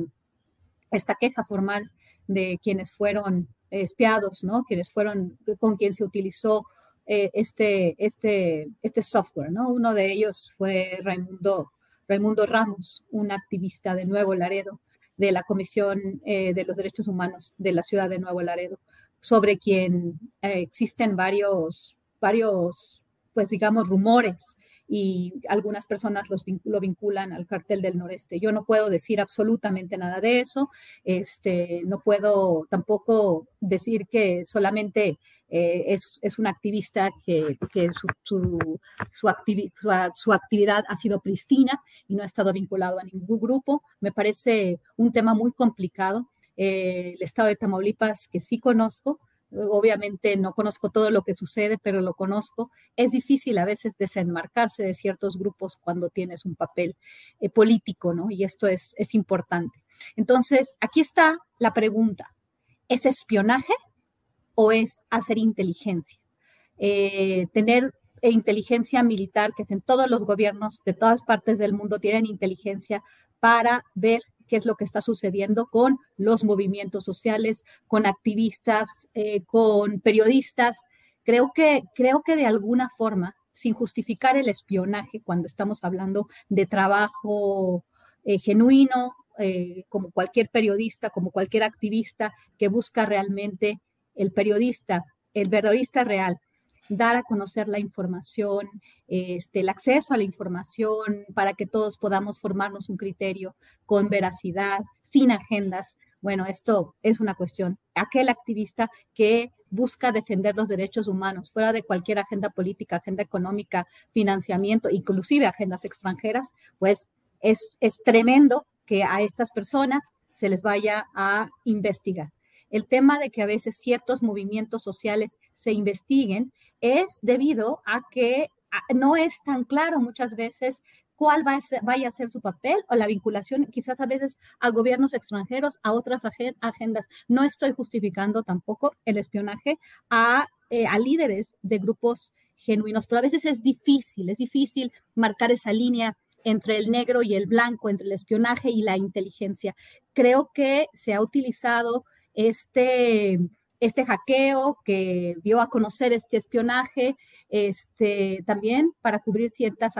esta queja formal de quienes fueron espiados, ¿no? Quienes fueron, con quien se utilizó eh, este, este, este software, ¿no? Uno de ellos fue Raimundo, Raimundo Ramos, un activista de Nuevo Laredo, de la Comisión eh, de los Derechos Humanos de la ciudad de Nuevo Laredo, sobre quien eh, existen varios, varios, pues digamos, rumores y algunas personas los, lo vinculan al cartel del noreste. Yo no puedo decir absolutamente nada de eso, este, no puedo tampoco decir que solamente eh, es, es, un activista que, que su, su, su, actividad ha sido pristina y no ha estado vinculado a ningún grupo. Me parece un tema muy complicado. Eh, el estado de Tamaulipas, que sí conozco, obviamente no conozco todo lo que sucede, pero lo conozco. Es difícil a veces desenmarcarse de ciertos grupos cuando tienes un papel eh, político, ¿no? Y esto es, es importante. Entonces, aquí está la pregunta. ¿Es espionaje o es hacer inteligencia? Eh, tener inteligencia militar, que es en todos los gobiernos de todas partes del mundo tienen inteligencia para ver qué es lo que está sucediendo con los movimientos sociales, con activistas, eh, con periodistas. Creo que, creo que de alguna forma, sin justificar el espionaje, cuando estamos hablando de trabajo eh, genuino, eh, como cualquier periodista, como cualquier activista que busca realmente el periodista, el verdadista real, dar a conocer la información, este, el acceso a la información para que todos podamos formarnos un criterio con veracidad, sin agendas. Bueno, esto es una cuestión. Aquel activista que busca defender los derechos humanos fuera de cualquier agenda política, agenda económica, financiamiento, inclusive agendas extranjeras, pues es, es tremendo que a estas personas se les vaya a investigar. El tema de que a veces ciertos movimientos sociales se investiguen es debido a que no es tan claro muchas veces cuál va a ser, vaya a ser su papel o la vinculación quizás a veces a gobiernos extranjeros, a otras agendas. No estoy justificando tampoco el espionaje a, eh, a líderes de grupos genuinos, pero a veces es difícil, es difícil marcar esa línea entre el negro y el blanco, entre el espionaje y la inteligencia. Creo que se ha utilizado este, este hackeo que dio a conocer este espionaje, este, también para cubrir ciertas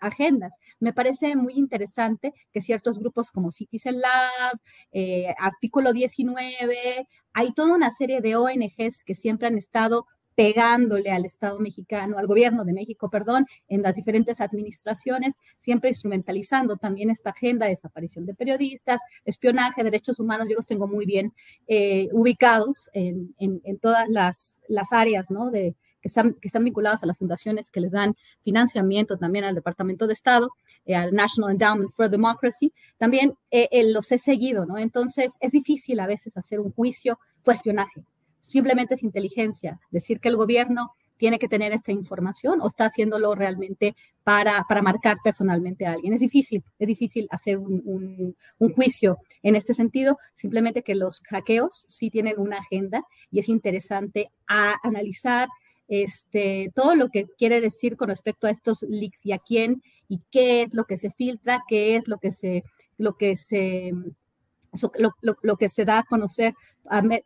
agendas. Me parece muy interesante que ciertos grupos como Citizen Lab, eh, Artículo 19, hay toda una serie de ONGs que siempre han estado pegándole al Estado mexicano, al gobierno de México, perdón, en las diferentes administraciones, siempre instrumentalizando también esta agenda de desaparición de periodistas, espionaje, derechos humanos, yo los tengo muy bien eh, ubicados en, todas las, áreas, ¿no? De, que están, que están vinculadas a las fundaciones que les dan financiamiento también al Departamento de Estado, eh, al National Endowment for Democracy, también eh, los he seguido, ¿no? Entonces es difícil a veces hacer un juicio, fue espionaje, simplemente es inteligencia. Decir que el gobierno tiene que tener esta información o está haciéndolo realmente para, para marcar personalmente a alguien. Es difícil, es difícil hacer un, un, juicio en este sentido, simplemente que los hackeos sí tienen una agenda y es interesante analizar este, todo lo que quiere decir con respecto a estos leaks y a quién y qué es lo que se filtra, qué es lo que se, lo que se lo, que se da a conocer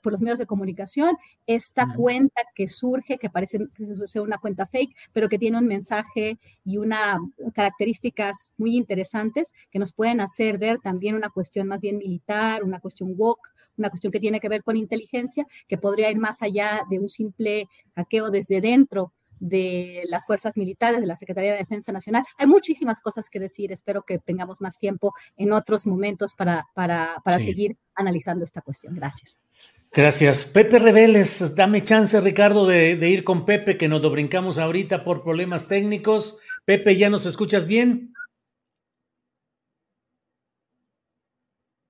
por los medios de comunicación, esta cuenta que surge, que parece ser una cuenta fake, pero que tiene un mensaje y unas características muy interesantes que nos pueden hacer ver también una cuestión más bien militar, una cuestión woke, una cuestión que tiene que ver con inteligencia, que podría ir más allá de un simple hackeo desde dentro de las fuerzas militares, de la Secretaría de Defensa Nacional. Hay muchísimas cosas que decir. Espero que tengamos más tiempo en otros momentos para, para, para seguir analizando esta cuestión. Gracias. Gracias. Pepe Reveles, dame chance, Ricardo, de, de, ir con Pepe, que nos lo brincamos ahorita por problemas técnicos. Pepe, ¿ya nos escuchas bien?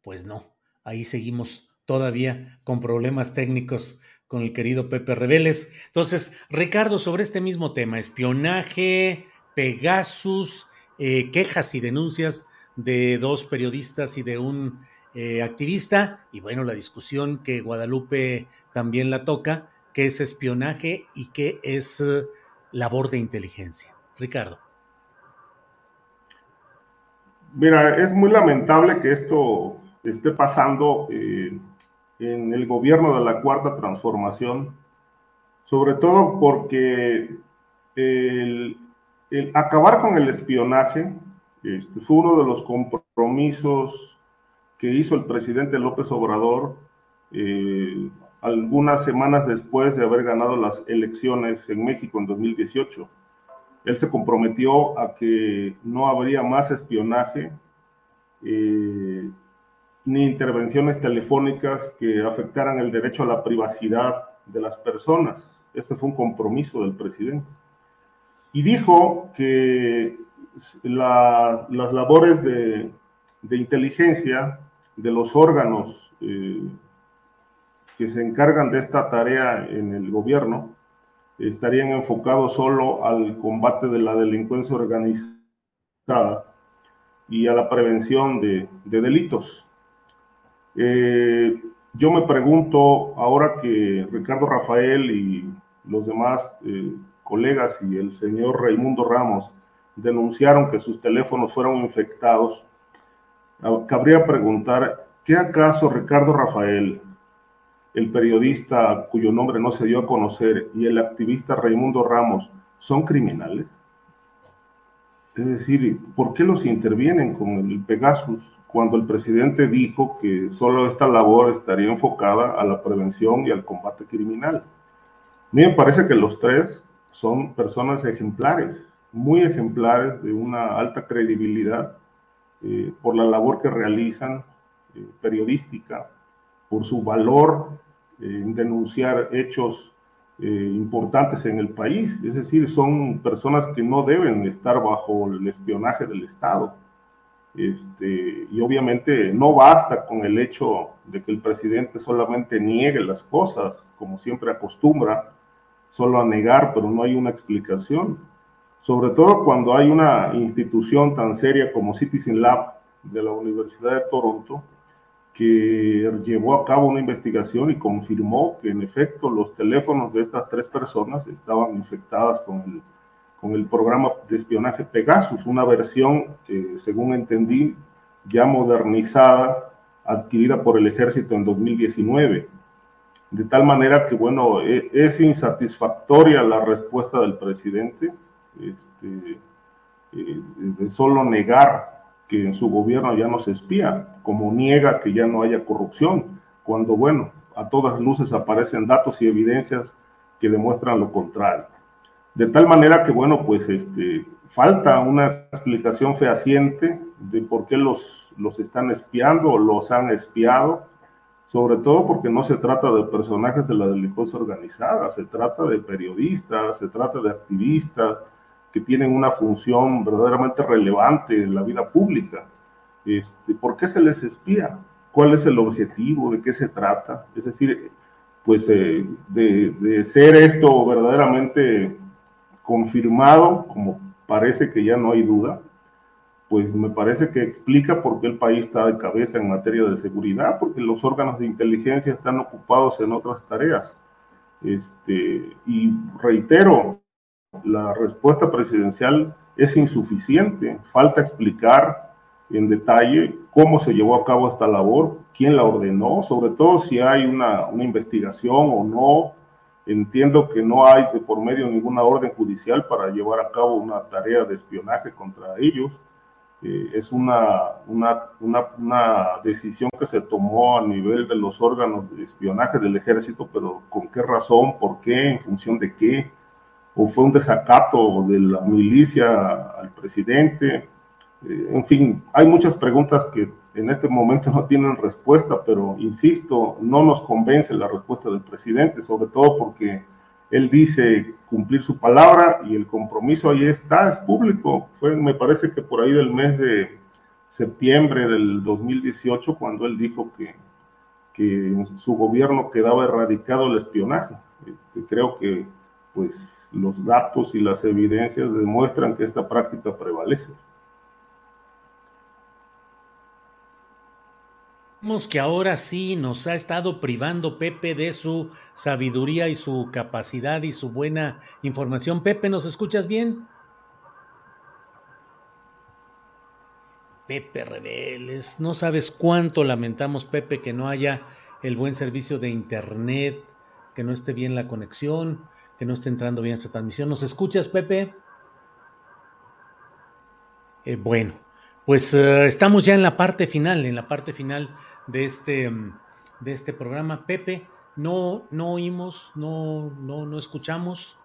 Pues no, ahí seguimos todavía con problemas técnicos con el querido Pepe Reveles. Entonces, Ricardo, sobre este mismo tema, espionaje, Pegasus, eh, quejas y denuncias de dos periodistas y de un eh, activista, y bueno, la discusión que Guadalupe también la toca, qué es espionaje y qué es eh, labor de inteligencia. Ricardo. Mira, es muy lamentable que esto esté pasando en el gobierno de la Cuarta Transformación, sobre todo porque el, acabar con el espionaje este, fue uno de los compromisos que hizo el presidente López Obrador eh, algunas semanas después de haber ganado las elecciones en México en 2018. Él se comprometió a que no habría más espionaje eh, ni intervenciones telefónicas que afectaran el derecho a la privacidad de las personas. Este fue un compromiso del presidente. Y dijo que las labores de, inteligencia de los órganos eh, que se encargan de esta tarea en el gobierno estarían enfocados solo al combate de la delincuencia organizada y a la prevención de delitos. Eh, yo me pregunto, ahora que Ricardo Rafael y los demás eh, colegas y el señor Raimundo Ramos denunciaron que sus teléfonos fueron infectados, cabría preguntar, ¿qué acaso Ricardo Rafael, el periodista cuyo nombre no se dio a conocer, y el activista Raimundo Ramos son criminales? Es decir, ¿por qué los intervienen con el Pegasus cuando el presidente dijo que solo esta labor estaría enfocada a la prevención y al combate criminal? A mí me parece que los tres son personas ejemplares, muy ejemplares de una alta credibilidad eh, por la labor que realizan eh, periodística, por su valor eh, en denunciar hechos importantes en el país. Es decir, son personas que no deben estar bajo el espionaje del Estado. Este, y obviamente no basta con el hecho de que el presidente solamente niegue las cosas, como siempre acostumbra, solo a negar, pero no hay una explicación. Sobre todo cuando hay una institución tan seria como Citizen Lab de la Universidad de Toronto, que llevó a cabo una investigación y confirmó que en efecto los teléfonos de estas tres personas estaban infectadas con el, con el programa de espionaje Pegasus, una versión que, según entendí, ya modernizada, adquirida por el ejército en 2019. De tal manera que, bueno, e, es insatisfactoria la respuesta del presidente este, eh, de solo negar que en su gobierno ya no se espía, como niega que ya no haya corrupción, cuando, bueno, a todas luces aparecen datos y evidencias que demuestran lo contrario. De tal manera que, bueno, pues este, falta una explicación fehaciente de por qué los, los están espiando o los han espiado, sobre todo porque no se trata de personajes de la delincuencia organizada, se trata de periodistas, se trata de activistas, que tienen una función verdaderamente relevante en la vida pública. Este, ¿Por qué se les espía? ¿Cuál es el objetivo? ¿De qué se trata? Es decir, pues eh, de, de, ser esto verdaderamente confirmado, como parece que ya no hay duda, pues me parece que explica por qué el país está de cabeza en materia de seguridad, porque los órganos de inteligencia están ocupados en otras tareas. Este, y reitero, la respuesta presidencial es insuficiente. Falta explicar en detalle cómo se llevó a cabo esta labor, quién la ordenó, sobre todo si hay una, investigación o no. Entiendo que no hay de por medio ninguna orden judicial para llevar a cabo una tarea de espionaje contra ellos. Eh, es una, una, una, decisión que se tomó a nivel de los órganos de espionaje del ejército, pero ¿con qué razón? ¿Por qué? ¿En función de qué? o fue un desacato de la milicia al presidente. Eh, en fin, hay muchas preguntas que en este momento no tienen respuesta, pero insisto, no nos convence la respuesta del presidente, sobre todo porque él dice cumplir su palabra y el compromiso ahí está, es público. Fue, me parece que por ahí del mes de septiembre del 2018, cuando él dijo que, que en su gobierno quedaba erradicado el espionaje. Este, creo que pues los datos y las evidencias demuestran que esta práctica prevalece. Que ahora sí nos ha estado privando Pepe de su sabiduría y su capacidad y su buena información. Pepe, ¿nos escuchas bien? Pepe Reveles, no sabes cuánto lamentamos, Pepe, que no haya el buen servicio de internet, que no esté bien la conexión que no esté entrando bien su transmisión. ¿Nos escuchas, Pepe? Eh, bueno, pues eh, estamos ya en la parte final, en la parte final de este, de este programa. Pepe, no, no oímos, no, no, no escuchamos.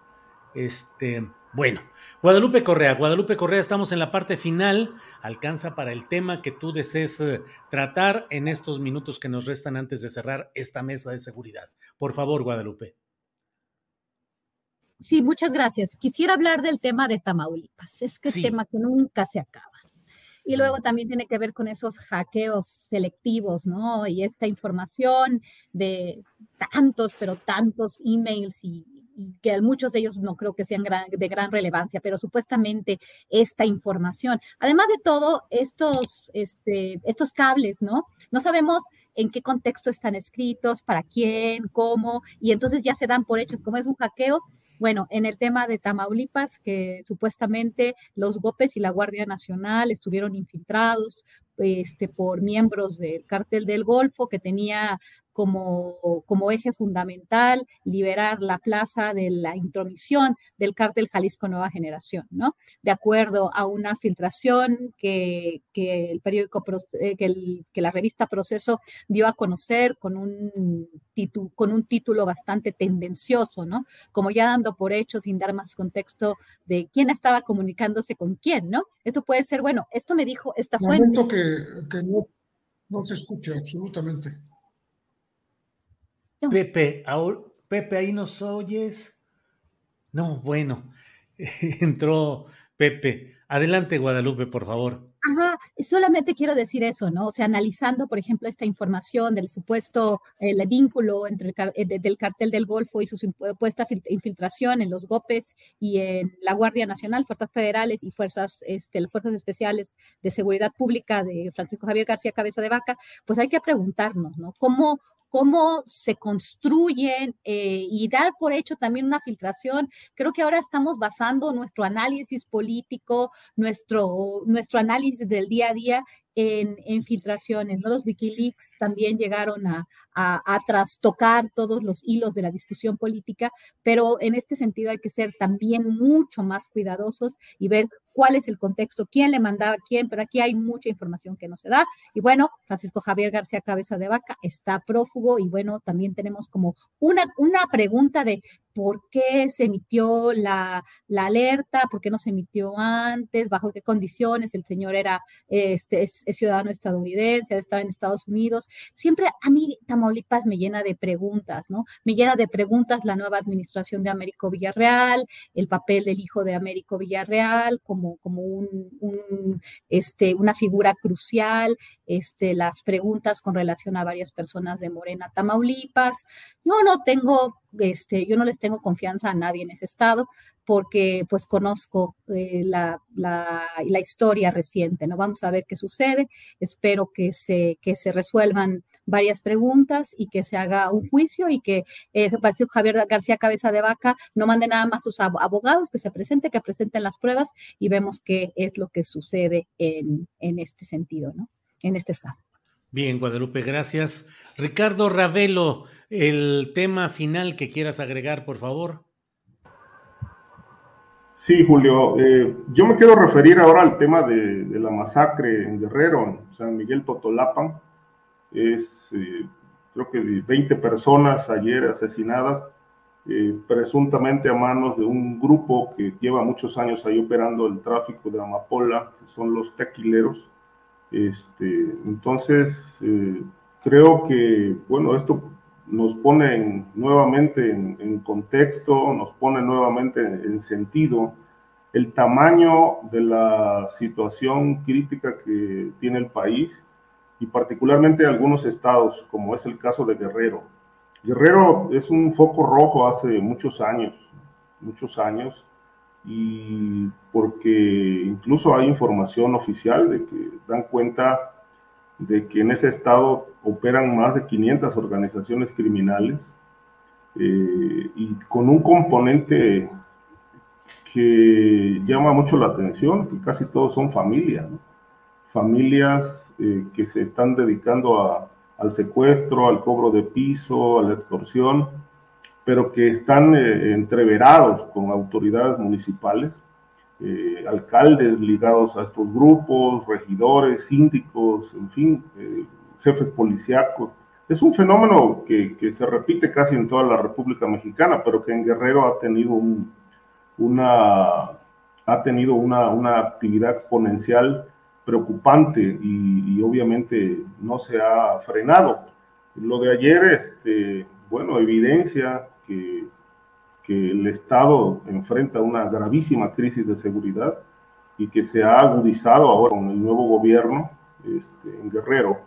Este, bueno, Guadalupe Correa, Guadalupe Correa, estamos en la parte final. Alcanza para el tema que tú desees eh, tratar en estos minutos que nos restan antes de cerrar esta mesa de seguridad. Por favor, Guadalupe. Sí, muchas gracias. Quisiera hablar del tema de Tamaulipas. Es que es tema que nunca se acaba. Y luego también tiene que ver con esos hackeos selectivos, ¿no? Y esta información de tantos, pero tantos emails y, que muchos de ellos no creo que sean de gran relevancia, pero supuestamente esta información. Además de todo, estos, este, estos cables, ¿no? No sabemos en qué contexto están escritos, para quién, cómo, y entonces ya se dan por hecho, como es un hackeo, bueno, en el tema de Tamaulipas, que supuestamente los GOPES y la Guardia Nacional estuvieron infiltrados este, por miembros del cártel del Golfo, que tenía como, como eje fundamental liberar la plaza de la intromisión del cártel Jalisco Nueva Generación, ¿no? De acuerdo a una filtración que, que el periódico, eh, que, que, la revista Proceso dio a conocer con un, con un título bastante tendencioso, ¿no? Como ya dando por hecho, sin dar más contexto de quién estaba comunicándose con quién, ¿no? Esto puede ser, bueno, esto me dijo esta fuente. que, que no, no se escucha absolutamente. Pepe, Pepe, ahí nos oyes. No, bueno, [LAUGHS] entró Pepe. Adelante, Guadalupe, por favor. Ajá, solamente quiero decir eso, ¿no? O sea, analizando, por ejemplo, esta información del supuesto el vínculo entre el eh, del cartel del Golfo y su supuesta infiltración en los GOPES y en la Guardia Nacional, Fuerzas Federales y Fuerzas, este, las Fuerzas Especiales de Seguridad Pública de Francisco Javier García Cabeza de Vaca, pues hay que preguntarnos, ¿no? ¿Cómo, cómo se construyen eh, y dar por hecho también una filtración. Creo que ahora estamos basando nuestro análisis político, nuestro, nuestro análisis del día a día en, filtraciones, ¿no? Los Wikileaks también llegaron a, a, trastocar todos los hilos de la discusión política, pero en este sentido hay que ser también mucho más cuidadosos y ver cuál es el contexto, quién le mandaba a quién, pero aquí hay mucha información que no se da. Y bueno, Francisco Javier García Cabeza de Vaca está prófugo y bueno, también tenemos como una, una pregunta de por qué se emitió la, alerta, por qué no se emitió antes, bajo qué condiciones el señor era este, es, ciudadano estadounidense, estaba en Estados Unidos. Siempre a mí Tamaulipas me llena de preguntas, ¿no? Me llena de preguntas la nueva administración de Américo Villarreal, el papel del hijo de Américo Villarreal como, como un, este, una figura crucial, este, las preguntas con relación a varias personas de Morena Tamaulipas. Yo no tengo este, yo no les tengo confianza a nadie en ese estado porque pues conozco eh, la, historia reciente, ¿no? Vamos a ver qué sucede, espero que se, que se resuelvan varias preguntas y que se haga un juicio y que eh, Javier García Cabeza de Vaca no mande nada más a sus abogados, que se presente, que presenten las pruebas y vemos qué es lo que sucede en, en este sentido, ¿no? En este estado. Bien, Guadalupe, gracias. Ricardo Ravelo, el tema final que quieras agregar, por favor. Sí, Julio, eh, yo me quiero referir ahora al tema de, la masacre en Guerrero, en San Miguel Totolapan. Es, eh, creo que 20 personas ayer asesinadas, eh, presuntamente a manos de un grupo que lleva muchos años ahí operando el tráfico de amapola, que son los tequileros este, entonces, eh, creo que, bueno, esto nos pone nuevamente en, contexto, nos pone nuevamente en, sentido el tamaño de la situación crítica que tiene el país y particularmente algunos estados, como es el caso de Guerrero. Guerrero es un foco rojo hace muchos años, muchos años, y porque incluso hay información oficial de que dan cuenta de que en ese estado operan más de 500 organizaciones criminales eh, y con un componente que llama mucho la atención, que casi todos son familias, familias eh, que se están dedicando al secuestro, al cobro de piso, a la extorsión, pero que están eh, entreverados con autoridades municipales, eh, alcaldes ligados a estos grupos, regidores, síndicos, en fin, eh, jefes policíacos. Es un fenómeno que, que, se repite casi en toda la República Mexicana, pero que en Guerrero ha tenido, un, una, ha tenido una, una, actividad exponencial preocupante y, y, obviamente no se ha frenado. Lo de ayer, este, bueno, evidencia que, el Estado enfrenta una gravísima crisis de seguridad y que se ha agudizado ahora con el nuevo gobierno este, en Guerrero,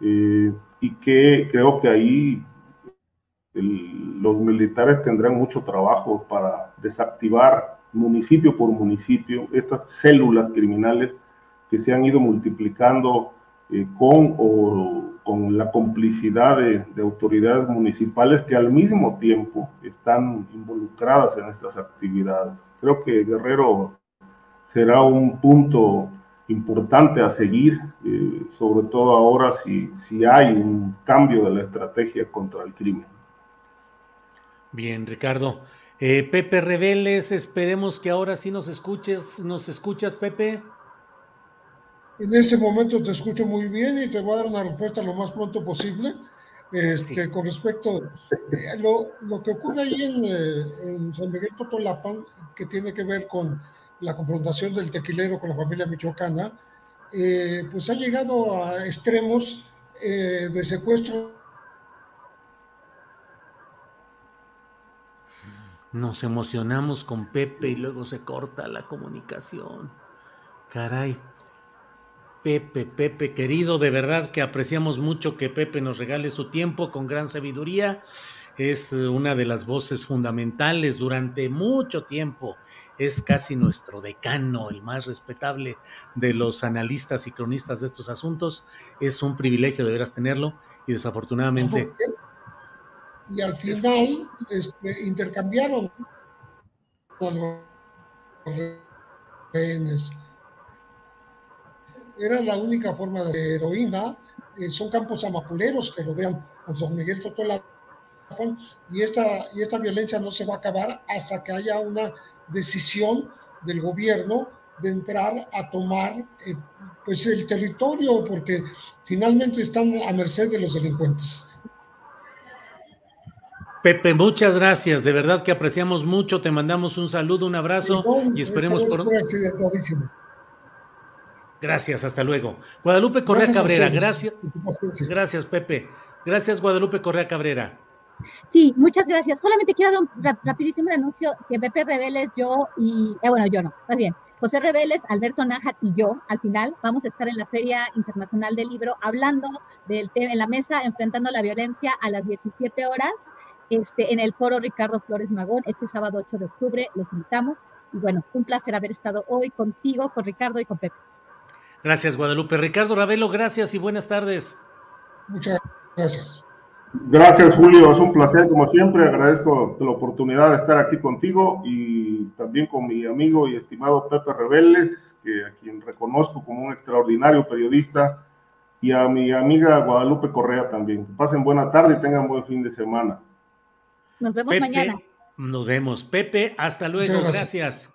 eh, y que creo que ahí los militares tendrán mucho trabajo para desactivar municipio por municipio estas células criminales que se han ido multiplicando eh, con o con la complicidad de, autoridades municipales que al mismo tiempo están involucradas en estas actividades. Creo que Guerrero será un punto importante a seguir, eh, sobre todo ahora si, si hay un cambio de la estrategia contra el crimen. Bien, Ricardo. Eh, Pepe Reveles, esperemos que ahora sí nos escuches. ¿Nos escuchas, Pepe? En este momento te escucho muy bien y te voy a dar una respuesta lo más pronto posible. Este, Con respecto a lo, lo, que ocurre ahí en, eh, en, San Miguel Totolapan, que tiene que ver con la confrontación del tequilero con la familia michoacana, eh, pues ha llegado a extremos eh, de secuestro. Nos emocionamos con Pepe y luego se corta la comunicación. Caray. Pepe, Pepe, querido, de verdad que apreciamos mucho que Pepe nos regale su tiempo con gran sabiduría. Es eh, una de las voces fundamentales durante mucho tiempo. Es casi nuestro decano, el más respetable de los analistas y cronistas de estos asuntos. Es un privilegio de veras tenerlo y desafortunadamente. Y al final este, intercambiaron con los rehenes era la única forma de heroína. Eh, son campos amapuleros que rodean a San Miguel Totolapan y esta, y esta violencia no se va a acabar hasta que haya una decisión del gobierno de entrar a tomar eh, pues el territorio porque finalmente están a merced de los delincuentes. Pepe, muchas gracias, de verdad que apreciamos mucho, te mandamos un saludo, un abrazo y esperemos por... Gracias, hasta luego. Guadalupe Correa Cabrera, gracias. Gracias, Pepe. Gracias, Guadalupe Correa Cabrera. Sí, muchas gracias. Solamente quiero dar un rapidísimo anuncio que Pepe Reveles, yo y, eh, bueno, yo no, más bien, José Reveles, Alberto Nájar y yo, al final, vamos a estar en la Feria Internacional del Libro hablando del tema en la mesa, enfrentando la violencia a las 17 horas, este, en el foro Ricardo Flores Magón, este sábado 8 de octubre, los invitamos. Y bueno, un placer haber estado hoy contigo, con Ricardo y con Pepe. Gracias, Guadalupe. Ricardo Ravelo, gracias y buenas tardes. Muchas gracias. Gracias, Julio. Es un placer, como siempre. Agradezco la oportunidad de estar aquí contigo y también con mi amigo y estimado Pepe Reveles, que a quien reconozco como un extraordinario periodista, y a mi amiga Guadalupe Correa también. pasen buena tarde y tengan buen fin de semana. Nos vemos mañana. Nos vemos. Pepe, hasta luego. gracias.